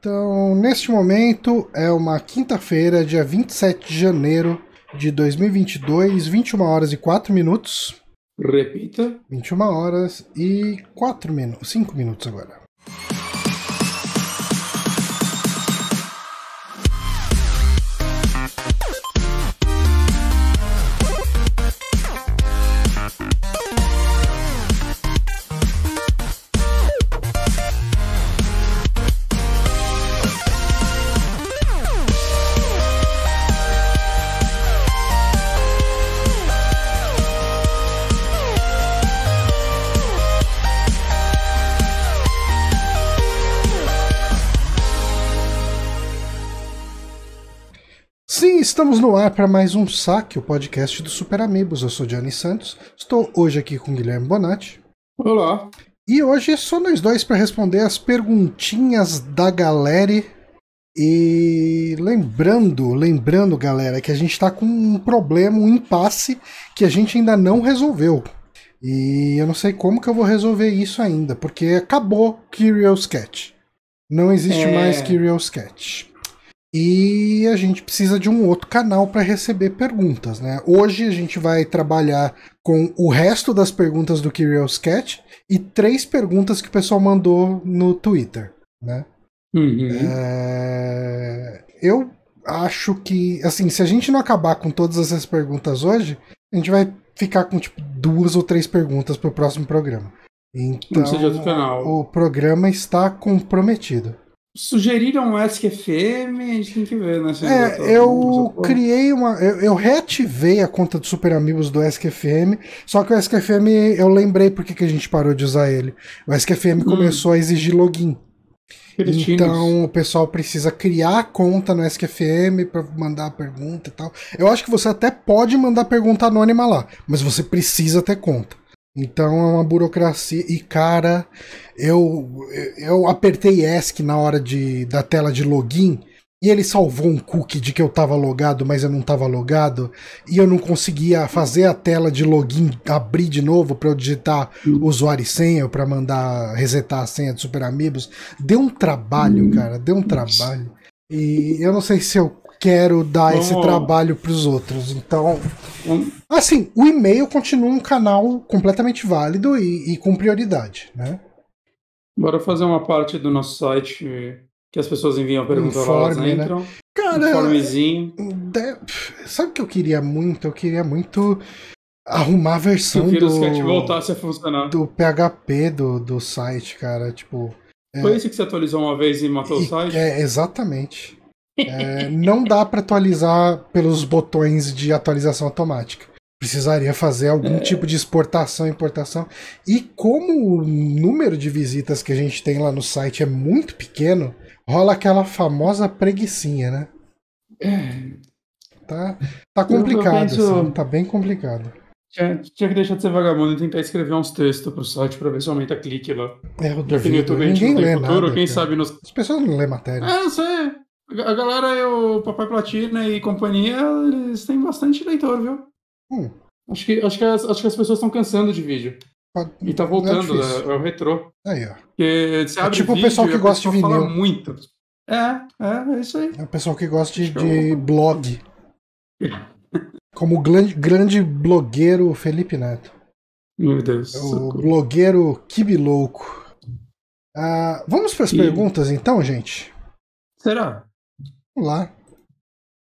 Então, neste momento é uma quinta-feira, dia 27 de janeiro de 2022, 21 horas e 4 minutos. Repita. 21 horas e 4 minutos, 5 minutos agora. Estamos no ar para mais um saque, o podcast do Super Amigos. Eu sou Gianni Santos, estou hoje aqui com Guilherme Bonatti. Olá. E hoje é só nós dois para responder as perguntinhas da galera. E lembrando, lembrando, galera, que a gente está com um problema, um impasse que a gente ainda não resolveu. E eu não sei como que eu vou resolver isso ainda, porque acabou Curious Cat. Não existe É. mais Curious Cat. E a gente precisa de um outro canal para receber perguntas, né? Hoje a gente vai trabalhar com o resto das perguntas do Curious Cat e três perguntas que o pessoal mandou no Twitter, né? Uhum. É, Eu acho que, assim, se a gente não acabar com todas essas perguntas hoje, a gente vai ficar com tipo duas ou três perguntas para o próximo programa. Então, o programa está comprometido. Sugeriram o ESC-FM, a gente tem que ver, né? É, eu criei uma. Eu, eu reativei a conta do Super Amigos do SQFM, só que o SQFM eu lembrei porque que a gente parou de usar ele. O SQFM começou a exigir login. Cretinos. Então o pessoal precisa criar a conta no SQFM para mandar a pergunta e tal. Eu acho que você até pode mandar pergunta anônima lá, mas você precisa ter conta. Então é uma burocracia. E cara, eu eu apertei ESC na hora de, da tela de login e ele salvou um cookie de que eu tava logado, mas eu não tava logado, e eu não conseguia fazer a tela de login abrir de novo para eu digitar usuário e senha para mandar resetar a senha do Super Amigos. Deu um trabalho, cara, deu um trabalho. E eu não sei se eu quero dar esse Vamos- trabalho pros outros. Então, assim, o e-mail continua um canal completamente válido e, e com prioridade, né? Bora fazer uma parte do nosso site que as pessoas enviam perguntas lá, elas Informe, né? entram. Cara, Informezinho. Sabe o que eu queria muito? Eu queria muito arrumar a versão o do, voltasse a funcionar. do PHP do, do site, cara. Tipo. Foi esse que você atualizou uma vez e matou o e- site? é, exatamente. É, não dá para atualizar pelos botões de atualização automática. Precisaria fazer algum É. tipo de exportação e importação. E como o número de visitas que a gente tem lá no site é muito pequeno, rola aquela famosa preguiçinha, né? É. Tá, tá complicado, penso- assim, tá bem complicado. Tinha, tinha que deixar de ser vagabundo e tentar escrever uns textos pro site pra ver se aumenta clique lá. É, eu no duvido. YouTube Ninguém lê futuro, nada. quem cara. sabe nos. As pessoas não lê matéria. É, eu sei. A galera e o Papai Platina e companhia, eles têm bastante leitor, viu? Hum, Acho que, acho que, as, acho que as pessoas estão cansando de vídeo. pode- E tá é voltando, é, é o retrô. Aí, ó. Porque você É tipo o pessoal que gosta de vinil. muito. É, é, é isso aí. É o pessoal que gosta de, de blog. Como o grande, grande blogueiro Felipe Neto. Meu Deus. O socorro. blogueiro Kibi Louco. Ah, vamos para as E- perguntas então, gente? Será? Vamos lá.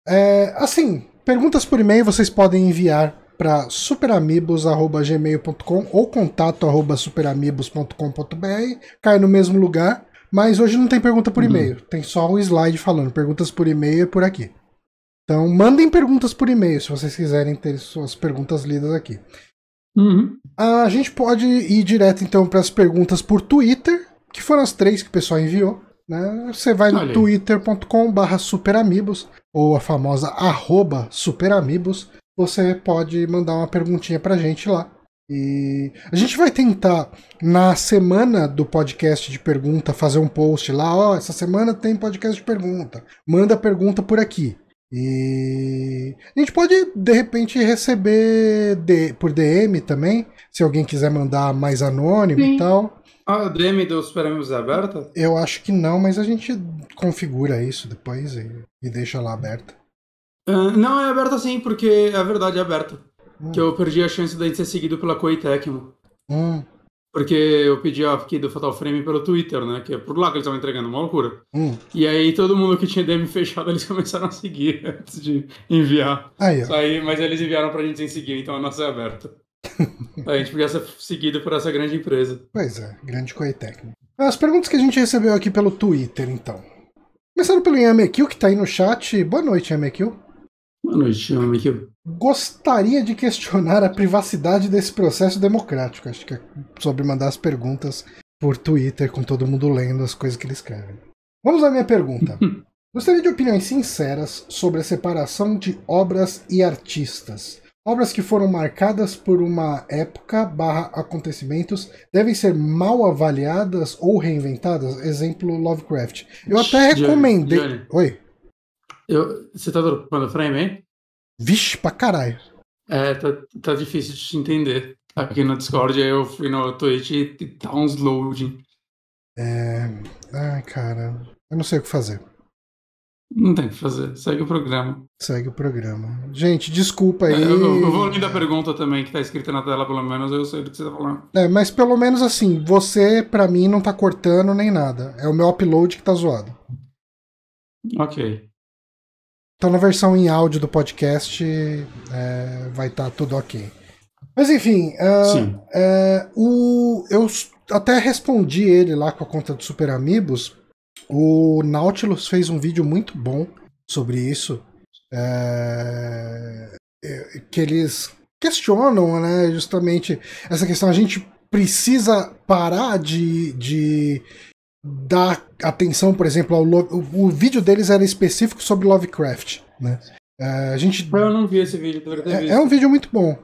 É, assim, perguntas por e-mail vocês podem enviar para superamigos.gmail.com ou contato.superamigos.com.br. Cai no mesmo lugar. Mas hoje não tem pergunta por Uhum. e-mail. Tem só o slide falando. Perguntas por e-mail é por aqui. Então mandem perguntas por e-mail se vocês quiserem ter suas perguntas lidas aqui. Uhum. A gente pode ir direto então para as perguntas por Twitter, que foram as três que o pessoal enviou. Né? Você vai no twitter.com/barra superamigos ou a famosa arroba superamigos. Você pode mandar uma perguntinha pra gente lá. E a gente vai tentar, na semana do podcast de pergunta, fazer um post lá. Ó, essa semana tem podcast de pergunta. Manda pergunta por aqui. E a gente pode, de repente, receber de, por DM também, se alguém quiser mandar mais anônimo Sim. e tal. A DM dos Super Amigos é aberta? Eu acho que não, mas a gente configura isso depois e, e deixa lá aberta. Ah, não, é aberta sim, porque é verdade, é aberta. Hum. Que eu perdi a chance de ser seguido pela Koei Tecmo. Hum, Porque eu pedi a aqui do Fatal Frame pelo Twitter, né? Que é por lá que eles estavam entregando, uma loucura. hum. E aí todo mundo que tinha DM fechado, eles começaram a seguir antes de enviar. Aí, Isso aí, mas eles enviaram pra gente sem seguir, então a nossa é aberta. A gente podia ser seguido por essa grande empresa. Pois é, grande Koei Tecmo. As perguntas que a gente recebeu aqui pelo Twitter, então. Começando pelo Yamekil, que tá aí no chat. Boa noite, Yamekil. Boa noite, amigo. Gostaria de questionar a privacidade desse processo democrático. Acho que é sobre mandar as perguntas por Twitter, com todo mundo lendo as coisas que ele escreve. Vamos à minha pergunta. Gostaria de opiniões sinceras sobre a separação de obras e artistas. Obras que foram marcadas por uma época barra acontecimentos devem ser mal avaliadas ou reinventadas? Exemplo Lovecraft. Eu até Johnny, recomendei. Johnny. Oi. Eu, você tá dropando frame, hein? Vixe, pra caralho. É, tá, tá difícil de te entender. Aqui no Discord, eu fui no Twitch e e tá uns loading. É... Ai, cara. Eu não sei o que fazer. Não tem o que fazer, segue o programa. Segue o programa. Gente, desculpa aí. É, eu, eu- eu vou lendo a pergunta também, que tá escrita na tela, pelo menos, eu sei do que você tá falando. É, mas pelo menos assim, você, pra mim, não tá cortando nem nada. É o meu upload que tá zoado. Ok. Então na versão em áudio do podcast é, vai estar tudo ok. Mas enfim, Sim. é, o, eu até respondi ele lá com a conta do Super Amigos. O Nautilus fez um vídeo muito bom sobre isso. é, é, que eles questionam, né, justamente essa questão. A gente precisa parar de, de dar atenção, por exemplo, ao o, o vídeo deles era específico sobre Lovecraft, né? É, a gente Eu não vi esse vídeo, deveria ter é, é um vídeo muito bom.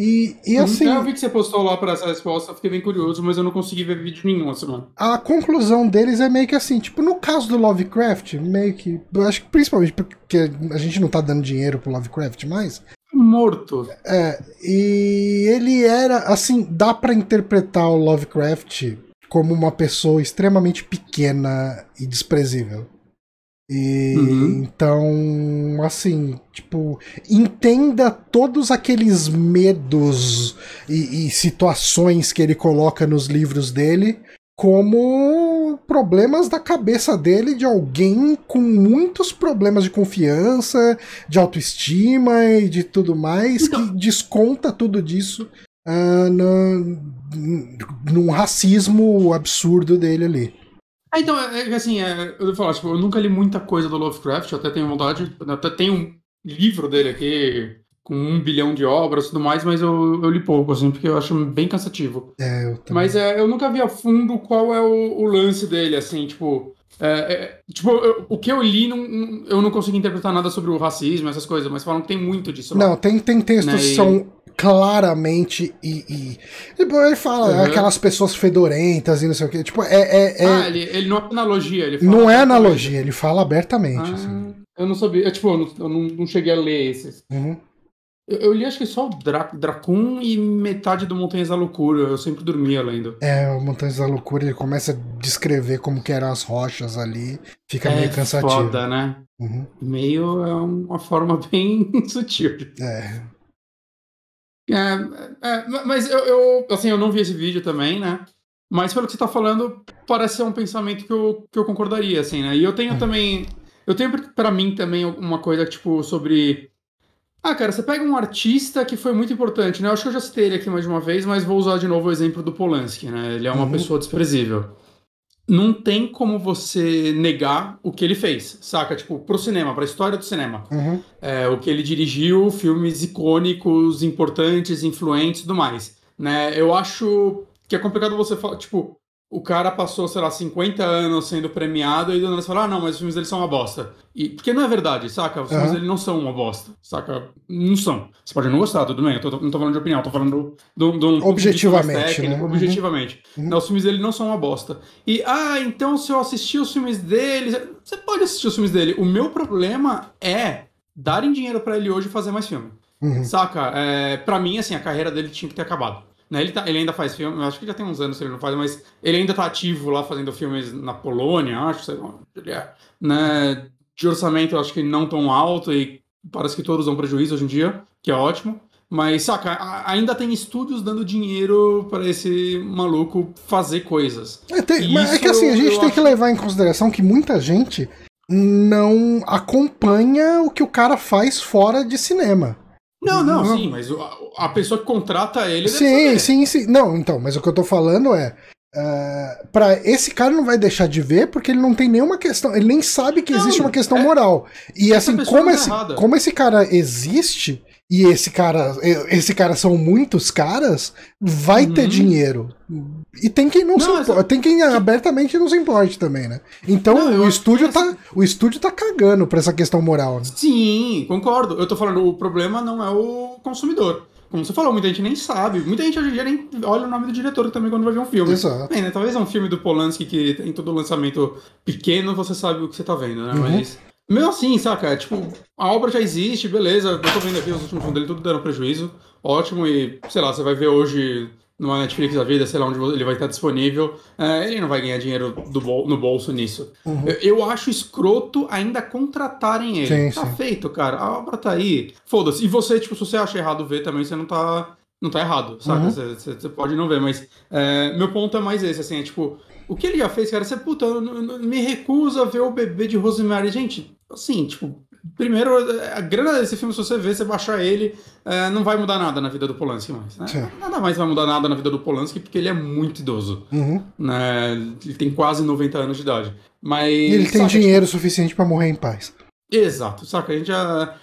E, e assim, Eu vi que você postou lá pra essa resposta, eu fiquei bem curioso, mas eu não consegui ver vídeo nenhum essa semana. a conclusão deles é meio que assim, tipo, no caso do Lovecraft, meio que. Eu acho que principalmente porque a gente não tá dando dinheiro pro Lovecraft mais. Morto. É, e ele era, assim, dá pra interpretar o Lovecraft como uma pessoa extremamente pequena e desprezível. E Uhum. então, assim, tipo, entenda todos aqueles medos e, e situações que ele coloca nos livros dele como problemas da cabeça dele de alguém com muitos problemas de confiança, de autoestima e de tudo mais, Então- que desconta tudo disso ah, na- num racismo absurdo dele ali. Ah, então, é, é, assim, é, eu vou falar, tipo, eu nunca li muita coisa do Lovecraft, eu até tenho vontade, até tenho um livro dele aqui com um bilhão de obras e tudo mais, mas eu, eu li pouco, assim, porque eu acho bem cansativo. É, eu também. Mas é, eu nunca vi a fundo qual é o, o lance dele, assim, tipo. É, é, tipo, eu- o que eu li, não, eu não consegui interpretar nada sobre o racismo, essas coisas, mas falam que tem muito disso lá. Não, tem, tem textos Né, que são claramente e, e- tipo, ele fala Uhum. aquelas pessoas fedorentas e não sei o que. Tipo, é, é- é- Ah, ele, ele não é analogia, ele fala não é analogia, ele fala abertamente. assim. Ah, eu não sabia. é, tipo, eu, não, eu não, não cheguei a ler esses. Uhum. Eu, eu li acho que só o Dra Dracun e metade do Montanhas da Loucura. Eu sempre dormia lendo. É, o Montanhas da Loucura ele começa a descrever como que eram as rochas ali, fica é meio cansativo. foda, né? Uhum. Meio é uma forma bem sutil. de É. É, é, mas eu, eu, assim, eu não vi esse vídeo também, né? Mas pelo que você tá falando, parece ser um pensamento que eu, que eu concordaria, assim, né? E eu tenho também. Eu tenho pra mim também uma coisa, tipo, sobre. Ah, cara, você pega um artista que foi muito importante, né? Eu acho que eu já citei ele aqui mais de uma vez, mas vou usar de novo o exemplo do Polanski, né? Ele é uma Uhum. pessoa desprezível. Não tem como você negar o que ele fez, saca? Tipo, pro cinema, pra história do cinema. Uhum. É, o que ele dirigiu, filmes icônicos, importantes, influentes e tudo mais. Né? Eu acho que é complicado você falar, tipo, o cara passou, sei lá, 50 anos sendo premiado e do nada você fala, ah, não, mas os filmes dele são uma bosta. E, porque não é verdade, saca? Os filmes dele não são uma bosta, saca? Não são. Você pode não gostar, tudo bem, eu tô- não tô falando de opinião, tô falando do, do, do um Objetivamente, técnico, né? Uhum. Objetivamente. Uhum. Não, os filmes dele não são uma bosta. E, ah, então se eu assistir os filmes dele. Você pode assistir os filmes dele. O meu problema é darem dinheiro para ele hoje fazer mais filme. Uhum. Saca? É, pra mim, assim, a carreira dele tinha que ter acabado. Né? Ele, tá, ele ainda faz filme, acho que já tem uns anos que ele não faz, mas ele ainda tá ativo lá fazendo filmes na Polônia, acho, sei lá ele é. Né? De orçamento, eu acho que não tão alto e parece que todos dão prejuízo hoje em dia, que é ótimo. Mas, saca, ainda tem estúdios dando dinheiro para esse maluco fazer coisas. É, tem- mas é que assim, a gente tem que acho- levar em consideração que muita gente não acompanha o que o cara faz fora de cinema. Não, não, Não. sim, mas o- a, a pessoa que contrata ele. Sim, sim, sim. Não, então, mas o que eu tô falando é. Uh, para esse cara não vai deixar de ver porque ele não tem nenhuma questão, ele nem sabe que Não, existe uma questão é- moral. E assim, como esse, errada. como esse cara existe e esse cara, esse cara são muitos caras, vai ter Uhum. dinheiro. E tem quem não, Não, se importa, tem quem abertamente não se importe também, né? Então Não, eu o estúdio que tá, essa- o estúdio tá cagando pra essa questão moral, né? Sim, concordo. Eu tô falando, o problema não é o consumidor. Como você falou, muita gente nem sabe. Muita gente hoje em dia nem olha o nome do diretor também quando vai ver um filme. Exato. Bem, né, Talvez é um filme do Polanski que tem todo lançamento pequeno, você sabe o que você tá vendo, né? Uhum. Mas. Mesmo assim, saca? É, Tipo, a obra já existe, beleza. Eu tô vendo aqui os últimos filmes dele, tudo dando prejuízo. Ótimo, e sei lá, você vai ver hoje numa Netflix da vida, sei lá onde ele vai estar disponível. É, ele não vai ganhar dinheiro do bol- no bolso nisso. Uhum. Eu, eu acho escroto ainda contratarem ele. Sim, tá sim. feito, cara. A obra tá aí. Foda-se. E você, tipo, se você acha errado ver também, você não tá. Não tá errado, saca? Uhum. Você, você pode não ver, mas é, meu ponto é mais esse, assim, é tipo, o que ele já fez, cara, você, puta, eu me recusa a ver o bebê de Rosemary. Gente, assim, tipo, primeiro, a grana desse filme, se você ver, você baixar ele, é, não vai mudar nada na vida do Polanski mais, né? Nada mais vai mudar nada na vida do Polanski, porque ele é muito idoso, Uhum. né? Ele tem quase 90 anos de idade. Mas. E ele tem saca, dinheiro suficiente pra morrer em paz. Exato, saca? A gente já.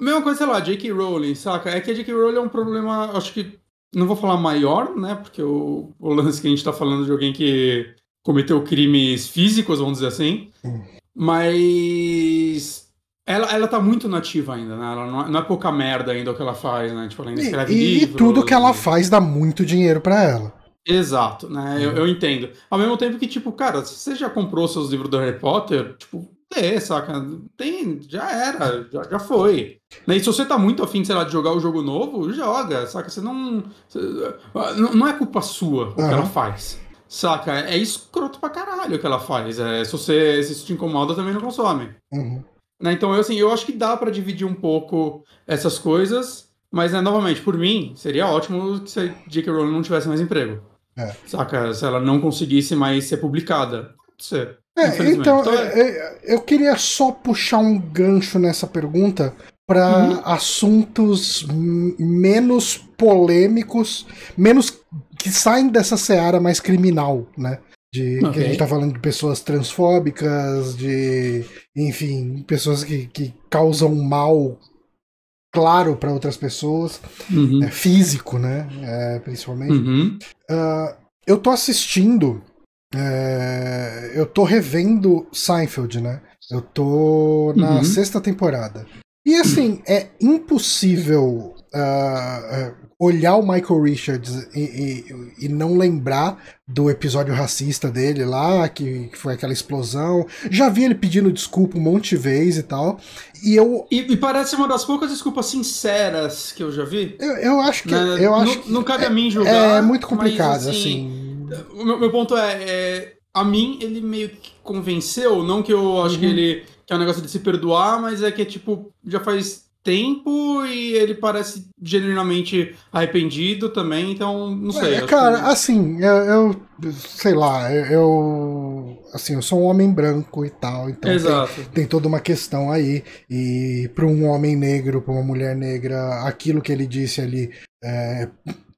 Mesma coisa, sei lá, J.K. Rowling, saca? É que a J.K. Rowling é um problema, acho que. Não vou falar maior, né? Porque o, o lance que a gente tá falando de alguém que cometeu crimes físicos, vamos dizer assim. Hum. Mas. Ela, ela tá muito nativa ainda, né? Ela não é, não é pouca merda ainda o que ela faz, né? Tipo, ela ainda E, escreve e livros. tudo que ela faz dá muito dinheiro pra ela. Exato, né? Eu, eu entendo. Ao mesmo tempo que, tipo, cara, se você já comprou seus livros do Harry Potter, tipo, lê, saca? Tem, já era, já, já foi. Né? E se você tá muito afim, sei lá, de jogar o jogo novo, joga, saca? Você não. você- não, não é culpa sua o que ela faz. Saca? É escroto pra caralho o que ela faz. É, se você se isso te incomoda, também não consome. Uhum. Né? Então, eu, assim, eu acho que dá pra dividir um pouco essas coisas, mas, né, novamente, por mim, seria ótimo se a J.K. Rowling não tivesse mais emprego. É. Saca? Se ela não conseguisse mais ser publicada. Pode ser. É, então, Então, é- é, é, eu queria só puxar um gancho nessa pergunta para Uhum. assuntos menos polêmicos, menos que saem dessa seara mais criminal, né? De que a gente tá falando de pessoas transfóbicas, de, enfim, pessoas que, que causam mal claro para outras pessoas, Uhum. né, físico, né? É, principalmente. Uhum. Ah, eu tô assistindo. é, eu tô revendo Seinfeld, né? Eu tô na Uhum. sexta temporada. E assim, é impossível ah, olhar o Michael Richards e, e- e não lembrar do episódio racista dele lá, que, que foi aquela explosão. Já vi ele pedindo desculpa um monte de vezes e tal. E eu, E, e parece uma das poucas desculpas sinceras que eu já vi. eu, eu acho que. né? Eu não, acho que não cabe a mim julgar. é muito mas, complicado, assim. O meu, meu ponto é, é, a mim ele meio que convenceu, não que eu acho que Uhum. ele que é um negócio de se perdoar, mas é que tipo já faz tempo e ele parece genuinamente arrependido também, então não sei. É, cara, que- assim, eu, eu- sei lá, eu, eu- assim, eu sou um homem branco e tal, então tem, tem toda uma questão aí e para um homem negro, para uma mulher negra, aquilo que ele disse ali é,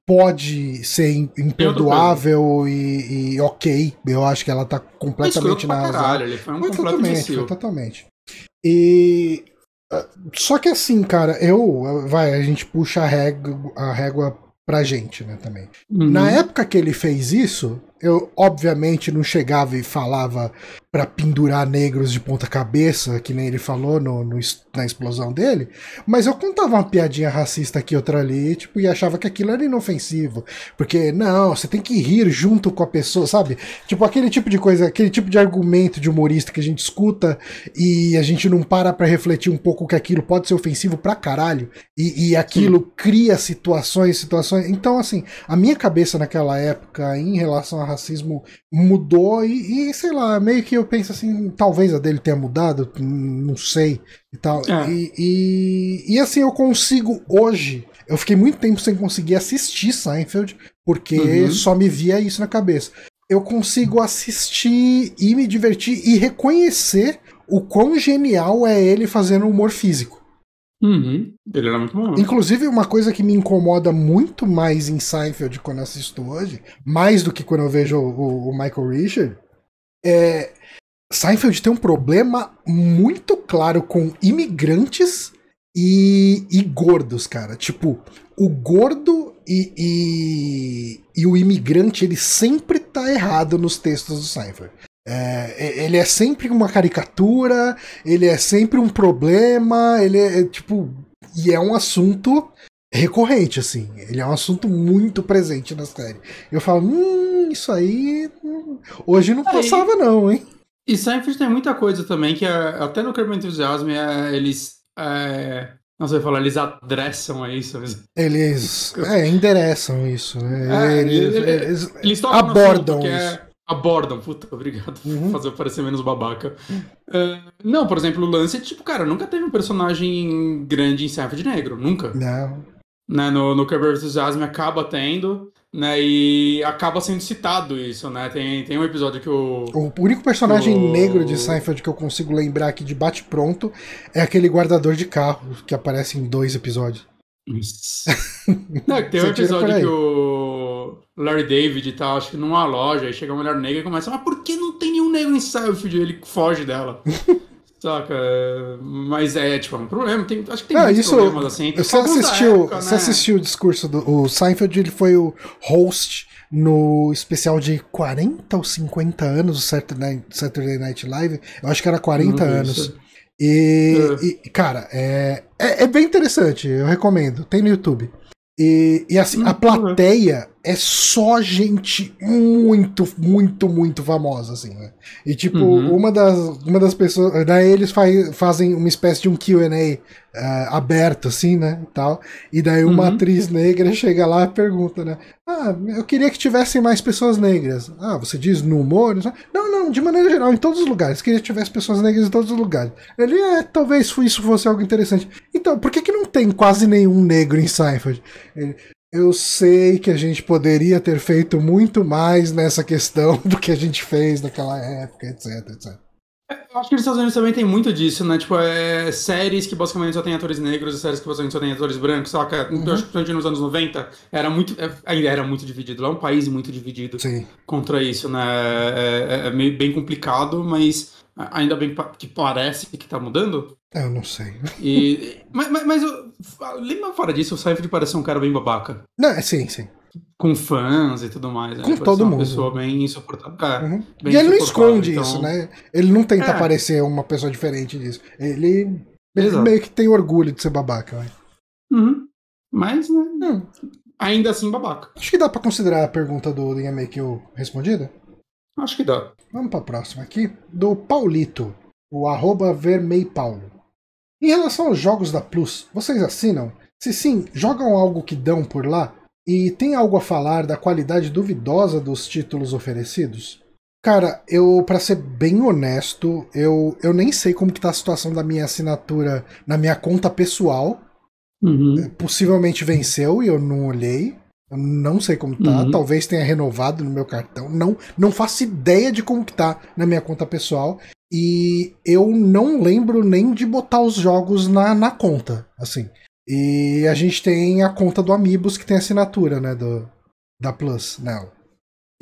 pode ser im- imperdoável e, e ok. Eu acho que ela tá completamente na pra razão. caralho, ele foi um Foi completo totalmente, imbecil. foi totalmente. E. Só que assim, cara, eu. Vai, a gente puxa a régua, a régua pra gente, né, também. Uhum. Na época que ele fez isso, eu obviamente não chegava e falava para pendurar negros de ponta cabeça, que nem ele falou no, no, na explosão dele, mas eu contava uma piadinha racista aqui outra ali, tipo, e achava que aquilo era inofensivo, porque não, você tem que rir junto com a pessoa, sabe? Tipo aquele tipo de coisa, aquele tipo de argumento de humorista que a gente escuta e a gente não para para refletir um pouco que aquilo pode ser ofensivo pra caralho e, e aquilo Sim. cria situações, situações. Então, assim, a minha cabeça naquela época em relação a racismo mudou e, e sei lá, meio que eu penso assim, talvez a dele tenha mudado, não sei e tal. É. E, e, e, assim, eu consigo hoje. Eu fiquei muito tempo sem conseguir assistir Seinfeld, porque uhum. só me via isso na cabeça. Eu consigo assistir e me divertir e reconhecer o quão genial é ele fazendo humor físico. Uhum. Ele era muito bom. Inclusive, uma coisa que me incomoda muito mais em Seinfeld quando assisto hoje, mais do que quando eu vejo o, o Michael Richard, é, Seinfeld tem um problema muito claro com imigrantes e, e gordos, cara. Tipo, o gordo e, e, e, o imigrante, ele sempre tá errado nos textos do Seinfeld. É, ele é sempre uma caricatura, ele é sempre um problema, ele é, é tipo. E é um assunto recorrente, assim. Ele é um assunto muito presente na série. Eu falo, hum, isso aí. Hum, hoje não passava, não, hein? E Seinfeld tem muita coisa também que é, até no Curb Enthusiasm é, eles. É, não sei falar, eles adressam isso. Eles é, endereçam isso. Né? É, eles, eles, eles abordam isso. Abordam, puta, obrigado uhum. fazer parecer menos babaca. Uh, não, por exemplo, o Lance, tipo, cara, nunca teve um personagem grande em Seinfeld negro, nunca. Não. Né, no, no Curb Enthusiasm acaba tendo, né? E acaba sendo citado isso, né? Tem, tem um episódio que o. O único personagem o... negro de Seinfeld que eu consigo lembrar aqui de bate-pronto é aquele guardador de carro que aparece em dois episódios. Não, tem um episódio que o Larry David tá, acho que numa loja, aí chega uma mulher negra e começa, mas por que não tem nenhum negro em Seinfeld? Ele foge dela. Saca? Mas é, tipo, é um problema. Tem, acho que tem ah, isso, problemas assim. Você assistiu, época, você né? assistiu o discurso do o Seinfeld, ele foi o host no especial de 40 ou 50 anos do Saturday, Saturday Night Live. Eu acho que era 40 anos. E, é. e, cara, é, é, é, bem interessante, eu recomendo. Tem no YouTube. E, e assim, a uhum. plateia é só gente muito, muito, muito famosa, assim, né? E tipo, uhum. uma, das, uma das pessoas. Daí eles faz, fazem uma espécie de um QA uh, eh, aberto, assim, né? E, tal, e daí uma uhum. atriz negra chega lá e pergunta, né? Ah, eu queria que tivessem mais pessoas negras. Ah, você diz no humor? Não, não, de maneira geral, em todos os lugares. Queria que tivesse pessoas negras em todos os lugares. Ele, é, talvez isso fosse algo interessante. Então, por que, que não tem quase nenhum negro em Seinfeld? Ele, eu sei que a gente poderia ter feito muito mais nessa questão do que a gente fez naquela época, etc, etc. É, eu acho que nos Estados Unidos também tem muito disso, né? Tipo, é, séries que basicamente só tem atores negros e séries que basicamente só tem atores brancos, saca? Uhum. Eu acho que nos anos 90 era muito, é, ainda era muito dividido. Lá é um país muito dividido Sim. contra isso, né? É, é, é bem complicado, mas Ainda bem que parece que tá mudando. Eu não sei. E, mas, mas, mas eu, lembra fora disso, o Seinfeld parece um cara bem babaca. Não, é, sim, sim. Com fãs e tudo mais. Né? Com todo uma mundo. pessoa bem insuportável. É, uhum. bem e ele não esconde então... isso, né? Ele não tenta é. parecer uma pessoa diferente disso. Ele, ele meio que tem orgulho de ser babaca. Né? Uhum. Mas, né? Hum. Ainda assim, babaca. Acho que dá pra considerar a pergunta do Linha eu respondida. Acho que dá. Vamos para a próxima aqui, do Paulito, o arroba vermeipaulo. Em relação aos jogos da Plus, vocês assinam? Se sim, jogam algo que dão por lá? E tem algo a falar da qualidade duvidosa dos títulos oferecidos? Cara, eu, para ser bem honesto, eu, eu nem sei como que tá a situação da minha assinatura na minha conta pessoal. Uhum. Possivelmente venceu e eu não olhei. Eu não sei como tá. Uhum. Talvez tenha renovado no meu cartão. Não, não faço ideia de como que tá na minha conta pessoal. E eu não lembro nem de botar os jogos na, na conta. Assim. E a gente tem a conta do Amigos que tem assinatura, né? Do, da Plus nela.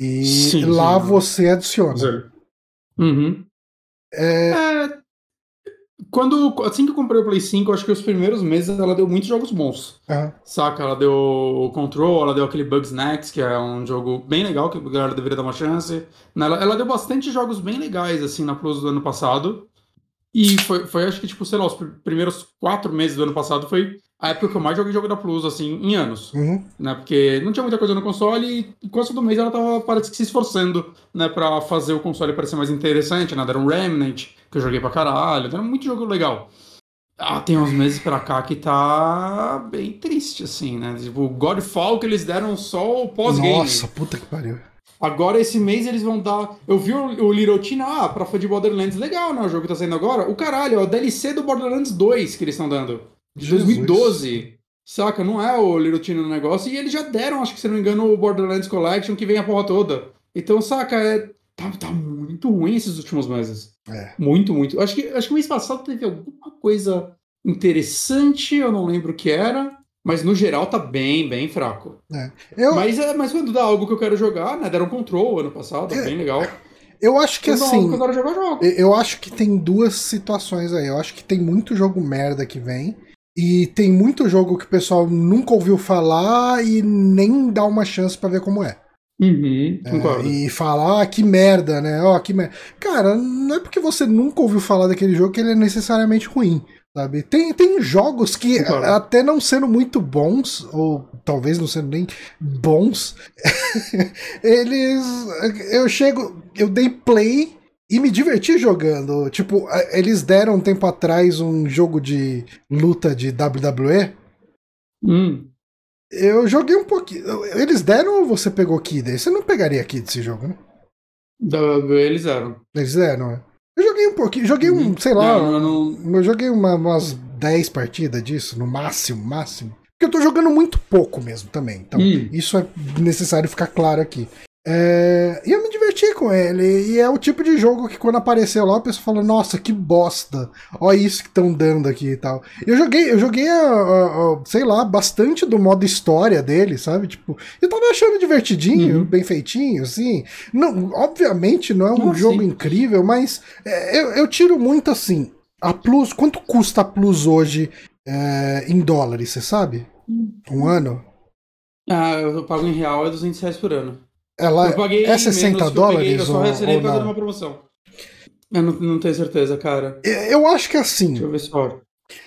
E sim, lá sim. você adiciona. Uhum. É... é... quando, assim que eu comprei o Play 5, eu acho que os primeiros meses ela deu muitos jogos bons. Aham. Saca? Ela deu Control, ela deu aquele Bugsnax, que é um jogo bem legal, que a galera deveria dar uma chance. Ela, ela deu bastante jogos bem legais, assim, na Plus do ano passado. E foi, foi acho que, tipo, sei lá, os pr- primeiros quatro meses do ano passado foi a época que eu mais joguei jogo da Plus, assim, em anos. Uhum. Né? Porque não tinha muita coisa no console e quase todo mês ela tava, parece que se esforçando, né, pra fazer o console parecer mais interessante, né? Era um Remnant, que eu joguei pra caralho, era muito jogo legal. Ah, tem uns meses pra cá que tá bem triste, assim, né? Tipo, o Godfall que eles deram só o pós-game. Nossa, puta que pariu. Agora, esse mês, eles vão dar. Eu vi o, o Little Tina, ah, pra fã de Borderlands, legal, né? O jogo que tá saindo agora. O caralho, é o DLC do Borderlands 2 que eles estão dando. De Jesus. 2012. Saca? Não é o Little Tina no negócio. E eles já deram, acho que se não me engano, o Borderlands Collection que vem a porra toda. Então, saca, é. Tá, tá muito ruim esses últimos meses. É. Muito, muito. Acho que, acho que o mês passado teve alguma coisa interessante, eu não lembro o que era. Mas no geral tá bem, bem fraco. Eu, Mas, é, mas quando dá algo que eu quero jogar, né? Deram Control ano passado, É, bem legal. eu acho que algo assim. eu jogar, jogo. Eu acho que tem duas situações aí. Eu acho que tem muito jogo merda que vem. E tem muito jogo que o pessoal nunca ouviu falar e nem dá uma chance pra ver como é. Uhum, concordo. E falar, ah, que merda, né? Ó, que merda. Cara, não é porque você nunca ouviu falar daquele jogo que ele é necessariamente ruim. Sabe? Tem, tem jogos que, a- até não sendo muito bons, ou talvez não sendo nem bons, eles. Eu chego. Eu dei play e me diverti jogando. Tipo, eles deram um tempo atrás um jogo de luta de WWE. Hum. Eu joguei um pouquinho. Eles deram ou você pegou Kid? Você não pegaria Kid esse jogo, né? Eles eram. Eles deram, é. Eu joguei um pouquinho. Joguei um, Uhum. sei lá. Não, eu não- Eu joguei uma- umas 10 partidas disso, no máximo, máximo. Porque eu tô jogando muito pouco mesmo também. Então, Hum. isso é necessário ficar claro aqui. É, E eu me diverti com ele. E é o tipo de jogo que quando apareceu lá, o pessoal falou, nossa, que bosta. Olha isso que estão dando aqui e tal. Eu joguei, eu joguei, a- a- a- sei lá, bastante do modo história dele, sabe? Tipo, eu tava achando divertidinho, Uhum. bem feitinho, assim. Não, obviamente não é um Ah, jogo sim. incrível, mas é, eu, eu tiro muito assim. A Plus, quanto custa a Plus hoje é, em dólares, você sabe? Um ano? Ah, eu pago em real é 200 reais por ano. Ela eu paguei é 60 menos eu dólares peguei, eu só ou por uma promoção. Eu não, não tenho certeza, cara. Eu acho que assim, Deixa eu ver só.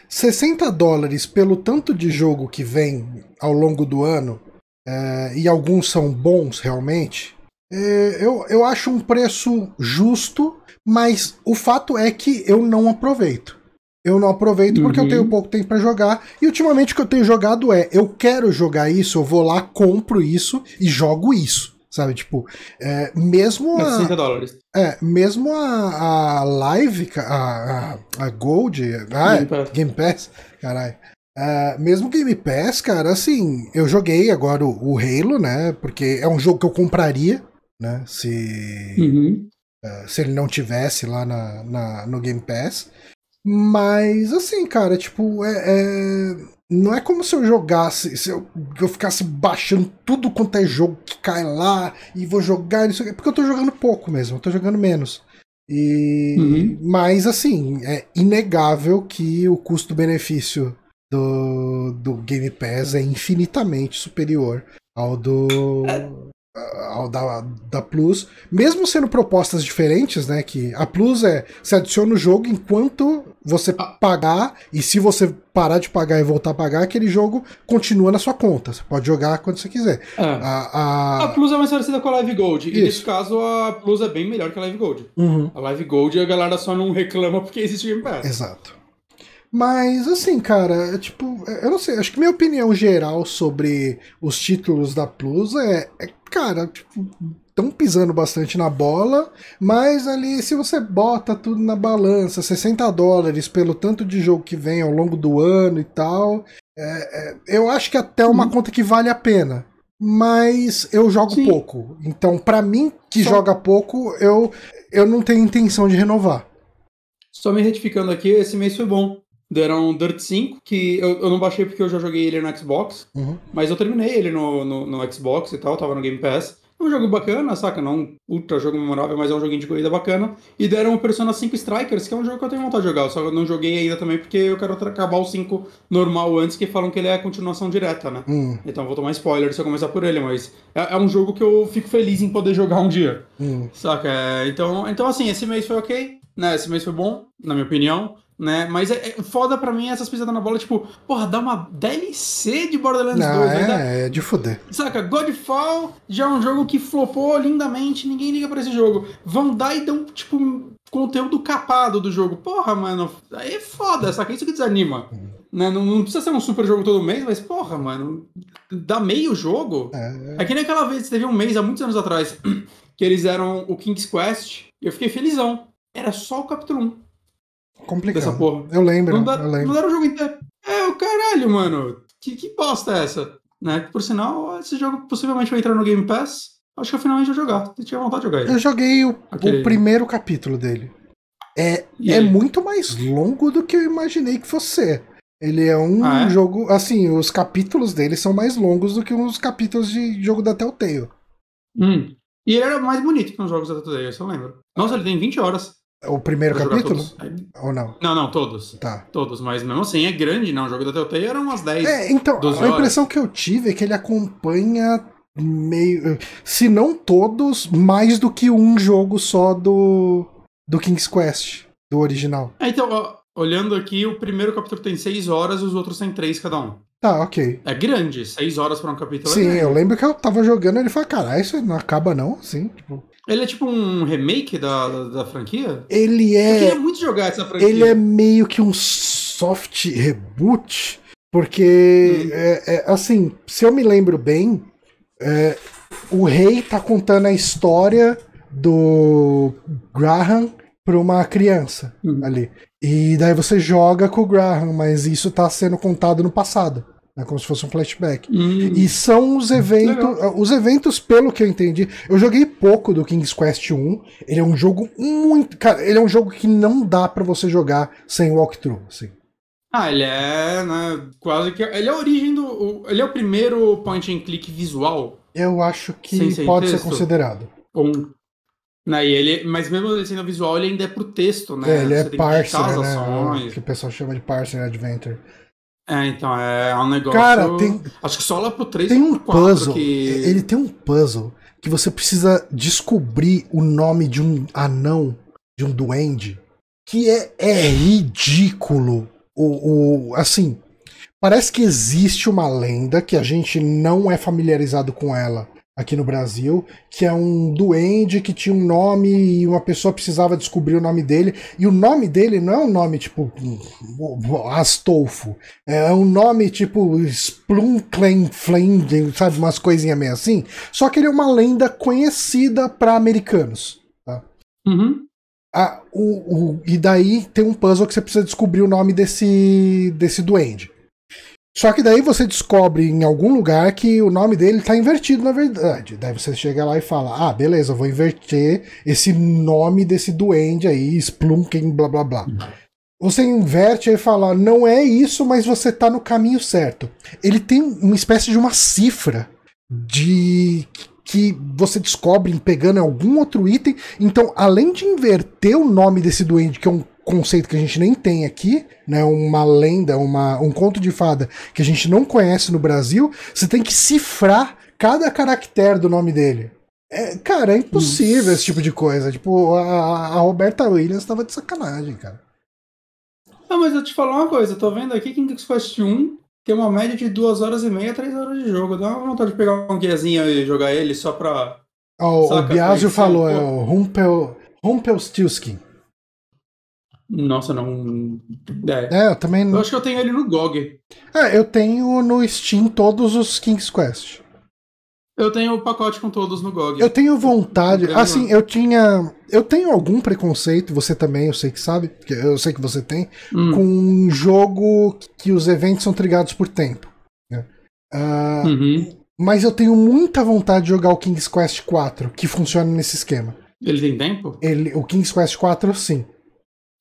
60 dólares pelo tanto de jogo que vem ao longo do ano, é, e alguns são bons realmente, é, eu, eu acho um preço justo, mas o fato é que eu não aproveito. Eu não aproveito porque eu Uhum. tenho pouco tempo pra jogar. E ultimamente o que eu tenho jogado é: eu quero jogar isso, eu vou lá, compro isso e jogo isso. Sabe? Tipo, é, mesmo a, 60 dólares. é, mesmo a, a Live, a, a, a Gold, ah, Game Pass. Game Pass, caralho. Ah, mesmo Game Pass, cara, assim, eu joguei agora o, o Halo, né? Porque é um jogo que eu compraria, né? Se, Uhum. se ele não tivesse lá na, na- no Game Pass. Mas, assim, cara, tipo, é, é- não é como se eu jogasse, se eu, eu ficasse baixando tudo quanto é jogo que cai lá e vou jogar, isso, porque eu tô jogando pouco mesmo, eu tô jogando menos. E, Uhum. Mas, assim, é inegável que o custo-benefício do, do Game Pass é infinitamente superior ao do. Ao da, da Plus, mesmo sendo propostas diferentes, né? Que a Plus é você adiciona o jogo enquanto você pagar, e se você parar de pagar e voltar a pagar, aquele jogo continua na sua conta. Você pode jogar quando você quiser. É. A, a- A Plus é mais parecida com a Live Gold. E Isso. nesse caso, a Plus é bem melhor que a Live Gold. Uhum. A Live Gold a galera só não reclama porque existe Game Pass. Exato. Mas, assim, cara, é tipo, é- eu não sei, acho que minha opinião geral sobre os títulos da Plus é, é cara, tipo, estão pisando bastante na bola, mas ali, se você bota tudo na balança, 60 dólares pelo tanto de jogo que vem ao longo do ano e tal, é- é, eu acho que até é uma Uhum. conta que vale a pena. Mas eu jogo Sim. pouco. Então, pra mim, que Só- joga pouco, eu, eu não tenho intenção de renovar. Só me retificando aqui, esse mês foi bom. Deram Dirt 5, que eu, eu não baixei porque eu já joguei ele no Xbox, Uhum. mas eu terminei ele no, no, no Xbox e tal, tava no Game Pass. É um jogo bacana, saca? Não um ultra jogo memorável, mas é um joguinho de corrida bacana. E deram o Persona 5 Strikers, que é um jogo que eu tenho vontade de jogar. Só que eu não joguei ainda também porque eu quero acabar o 5 normal antes, que falam que ele é a continuação direta, né? Hum, Então vou tomar spoiler se eu começar por ele, mas é, é um jogo que eu fico feliz em poder jogar um dia. hum. Saca? É, então, então, assim, esse mês foi ok, né? Esse mês foi bom, na minha opinião, né? Mas é, é foda pra mim essas pisadas na bola, tipo, porra, dá uma DLC de Borderlands Não, 2, ainda é, é de fuder. Saca, Godfall já é um jogo que flopou lindamente, ninguém liga pra esse jogo. Vão dar e dão, tipo, conteúdo capado do jogo. Porra, mano, aí é foda, saca? Isso que desanima. Né? Não, não precisa ser um super jogo todo mês, mas, porra, mano, dá meio jogo. É, É que nem aquela vez, teve um mês, há muitos anos atrás, que eles eram o King's Quest, e eu fiquei felizão. Era só o capítulo 1 complicado. dessa porra. Eu lembro, Não, eu não lembro. deram o jogo inteiro. É, o caralho, mano. Que, que bosta é essa? Né? Por sinal, esse jogo possivelmente vai entrar no Game Pass. Acho que eu finalmente vou jogar. Eu tinha vontade de jogar ele. Eu joguei o, Aquele- o primeiro capítulo dele. É, E é muito mais longo do que eu imaginei que fosse ser. Ele é um Ah, é? jogo. Assim, os capítulos dele são mais longos do que os capítulos de jogo da Telltale. Hum. E ele era mais bonito que nos jogos da Telltale, eu lembro. Nossa, ele tem 20 horas. O primeiro capítulo? Ou não? Não, não, todos. Tá. Todos, mas mesmo assim é grande, não. O jogo da Telltale era umas 10. É, então, 12 a impressão que eu tive é que ele acompanha meio. Se não todos, mais do que um jogo só do. do King's Quest, do original. É, então, ó, olhando aqui, o primeiro capítulo tem 6 horas, os outros tem 3 cada um. Tá, ok. É grande, 6 horas pra um capítulo. é Sim, grande. eu lembro que eu tava jogando e ele falou, caralho, isso não acaba não, assim. Tipo, Ele é tipo um remake da, da, da franquia? ele Eu é. queria muito jogar essa franquia. Ele é meio que um soft reboot, porque, Hum. é, é, assim, se eu me lembro bem, é, o rei tá contando a história do Graham pra uma criança Hum. ali. E daí você joga com o Graham, mas isso tá sendo contado no passado. É como se fosse um flashback. Hum. E são os eventos. Os eventos, pelo que eu entendi. Eu joguei pouco do King's Quest 1. Ele é um jogo muito. Cara, ele é um jogo que não dá pra você jogar sem walkthrough. Assim. Ah, ele é, né, quase que... Ele é a origem do... Ele é o primeiro point and click visual. Eu acho que Sem- sem pode ser texto? considerado. Um, né, e ele, mas mesmo ele sendo visual, ele ainda é pro texto, né? É, ele é parser, né? ações. Que o pessoal chama de parser adventure. É, então, é um negócio... Cara, tem, Acho que só lá pro 3 tem um pro 4 puzzle. que... Ele tem um puzzle que você precisa descobrir o nome de um anão, de um duende, que é, é ridículo. O, o, assim, parece que existe uma lenda que a gente não é familiarizado com ela aqui no Brasil, que é um duende que tinha um nome e uma pessoa precisava descobrir o nome dele. E o nome dele não é um nome tipo Astolfo, é um nome tipo Splunklen Flame, sabe, umas coisinhas meio assim. Só que ele é uma lenda conhecida para americanos. Uhum. Ah, o, o- e daí tem um puzzle que você precisa descobrir o nome desse, desse duende. Só que daí você descobre em algum lugar que o nome dele tá invertido, na verdade. Daí você chega lá e fala: Ah, beleza, vou inverter esse nome desse duende aí, Splunken, blá blá blá. Você inverte e fala: Não é isso, mas você tá no caminho certo. Ele tem uma espécie de uma cifra de que você descobre pegando algum outro item. Então, além de inverter o nome desse duende, que é um conceito que a gente nem tem aqui, né, uma lenda, uma, um conto de fada que a gente não conhece no Brasil, você tem que cifrar cada caractere do nome dele. É, cara, é impossível Nossa. esse tipo de coisa. Tipo, a, a Roberta Williams tava de sacanagem, cara. Ah, mas eu te falar uma coisa, eu tô vendo aqui que King's Quest 1 tem uma média de 2 horas e meia, 3 horas de jogo. Dá uma vontade de pegar um guiazinho e jogar ele só pra. Ó, o Biasio falou, é o Rumpel, Rumpelstiltskin. Nossa, não. É. É, eu também Eu acho que eu tenho ele no GOG. É, eu tenho no Steam todos os King's Quest. Eu tenho o pacote com todos no GOG. Eu tenho vontade. Tem Assim, eu tinha. Eu tenho algum preconceito, você também, eu sei que sabe, eu sei que você tem, Hum, com um jogo que os eventos são trigados por tempo. Ah, uhum. Mas eu tenho muita vontade de jogar o King's Quest 4, que funciona nesse esquema. Ele tem tempo? Ele, o King's Quest 4, sim.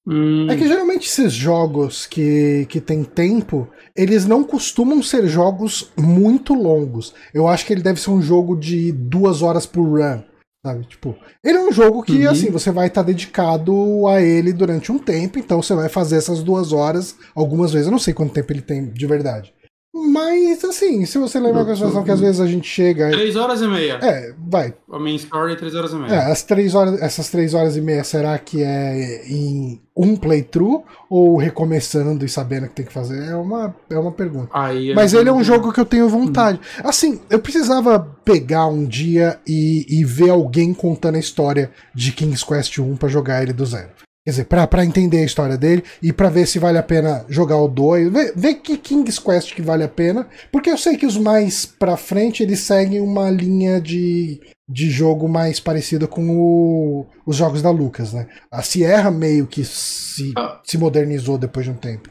Hum. É que geralmente esses jogos que, que tem tempo, eles não costumam ser jogos muito longos. Eu acho que ele deve ser um jogo de duas horas por run. Sabe? Tipo, ele é um jogo que, Uhum. assim, você vai estar dedicado a ele durante um tempo, então você vai fazer essas duas horas algumas vezes. Eu não sei quanto tempo ele tem de verdade. Mas, assim, se você lembrar com a situação que às vezes a gente chega. Três horas e meia. É, vai. A main story é três horas e meia. É, as três horas, essas três horas e meia, será que é em um playthrough ou recomeçando e sabendo o que tem que fazer? É uma, é uma pergunta. Aí, Mas ele é um jogo que eu tenho vontade. Assim, eu precisava pegar um dia e, e ver alguém contando a história de King's Quest 1 pra jogar ele do zero. Quer dizer, pra, pra entender a história dele e pra ver se vale a pena jogar o 2. Ver, ver que King's Quest que vale a pena. Porque eu sei que os mais pra frente eles seguem uma linha de, de jogo mais parecida com o- os jogos da Lucas, né? A Sierra meio que se, Ah. se modernizou depois de um tempo.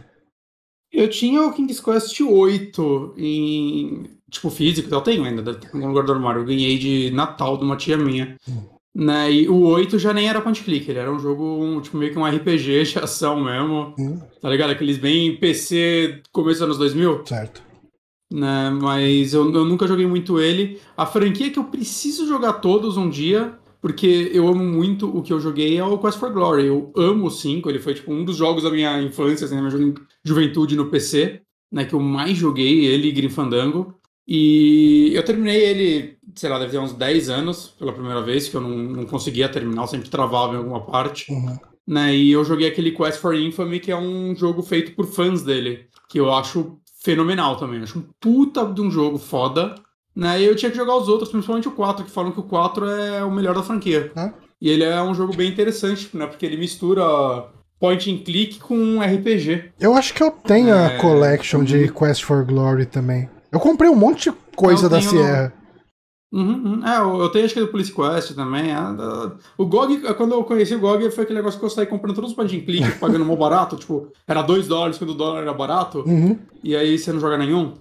Eu tinha o King's Quest 8 em. Tipo, físico, eu tenho ainda, no lugar do armário. Eu ganhei de Natal de uma tia minha. Né? E o 8 já nem era point click, ele era um jogo, um, tipo, meio que um RPG de ação mesmo. Hum, Tá ligado? Aqueles bem PC começo dos anos 2000. certo. né? Mas eu, eu nunca joguei muito ele. A franquia que eu preciso jogar todos um dia, porque eu amo muito o que eu joguei, é o Quest for Glory. Eu amo o 5, ele foi tipo um dos jogos da minha infância, assim, da minha ju- juventude no PC, né? Que eu mais joguei, ele e Grim Fandango. E eu terminei ele, sei lá, deve ter uns 10 anos pela primeira vez, que eu não, não conseguia terminar, eu sempre travava em alguma parte Uhum. né? E eu joguei aquele Quest for Infamy, que é um jogo feito por fãs dele, que eu acho fenomenal também. Acho um puta de um jogo foda, né? E eu tinha que jogar os outros, principalmente o 4, que falam que o 4 é o melhor da franquia. Ah. E ele é um jogo bem interessante, né? Porque ele mistura point and click com RPG. Eu acho que eu tenho a É, collection de uhum. Quest for Glory também. Eu comprei um monte de coisa Eu da Sierra. Uhum, uhum. É, eu eu tenho acho que do Police Quest também. é, da- O GOG, quando eu conheci o GOG, foi aquele negócio que eu saí comprando todos os point and click, pagando mal barato. Tipo, era 2 dólares quando o dólar era barato. Uhum. E aí você não joga nenhum?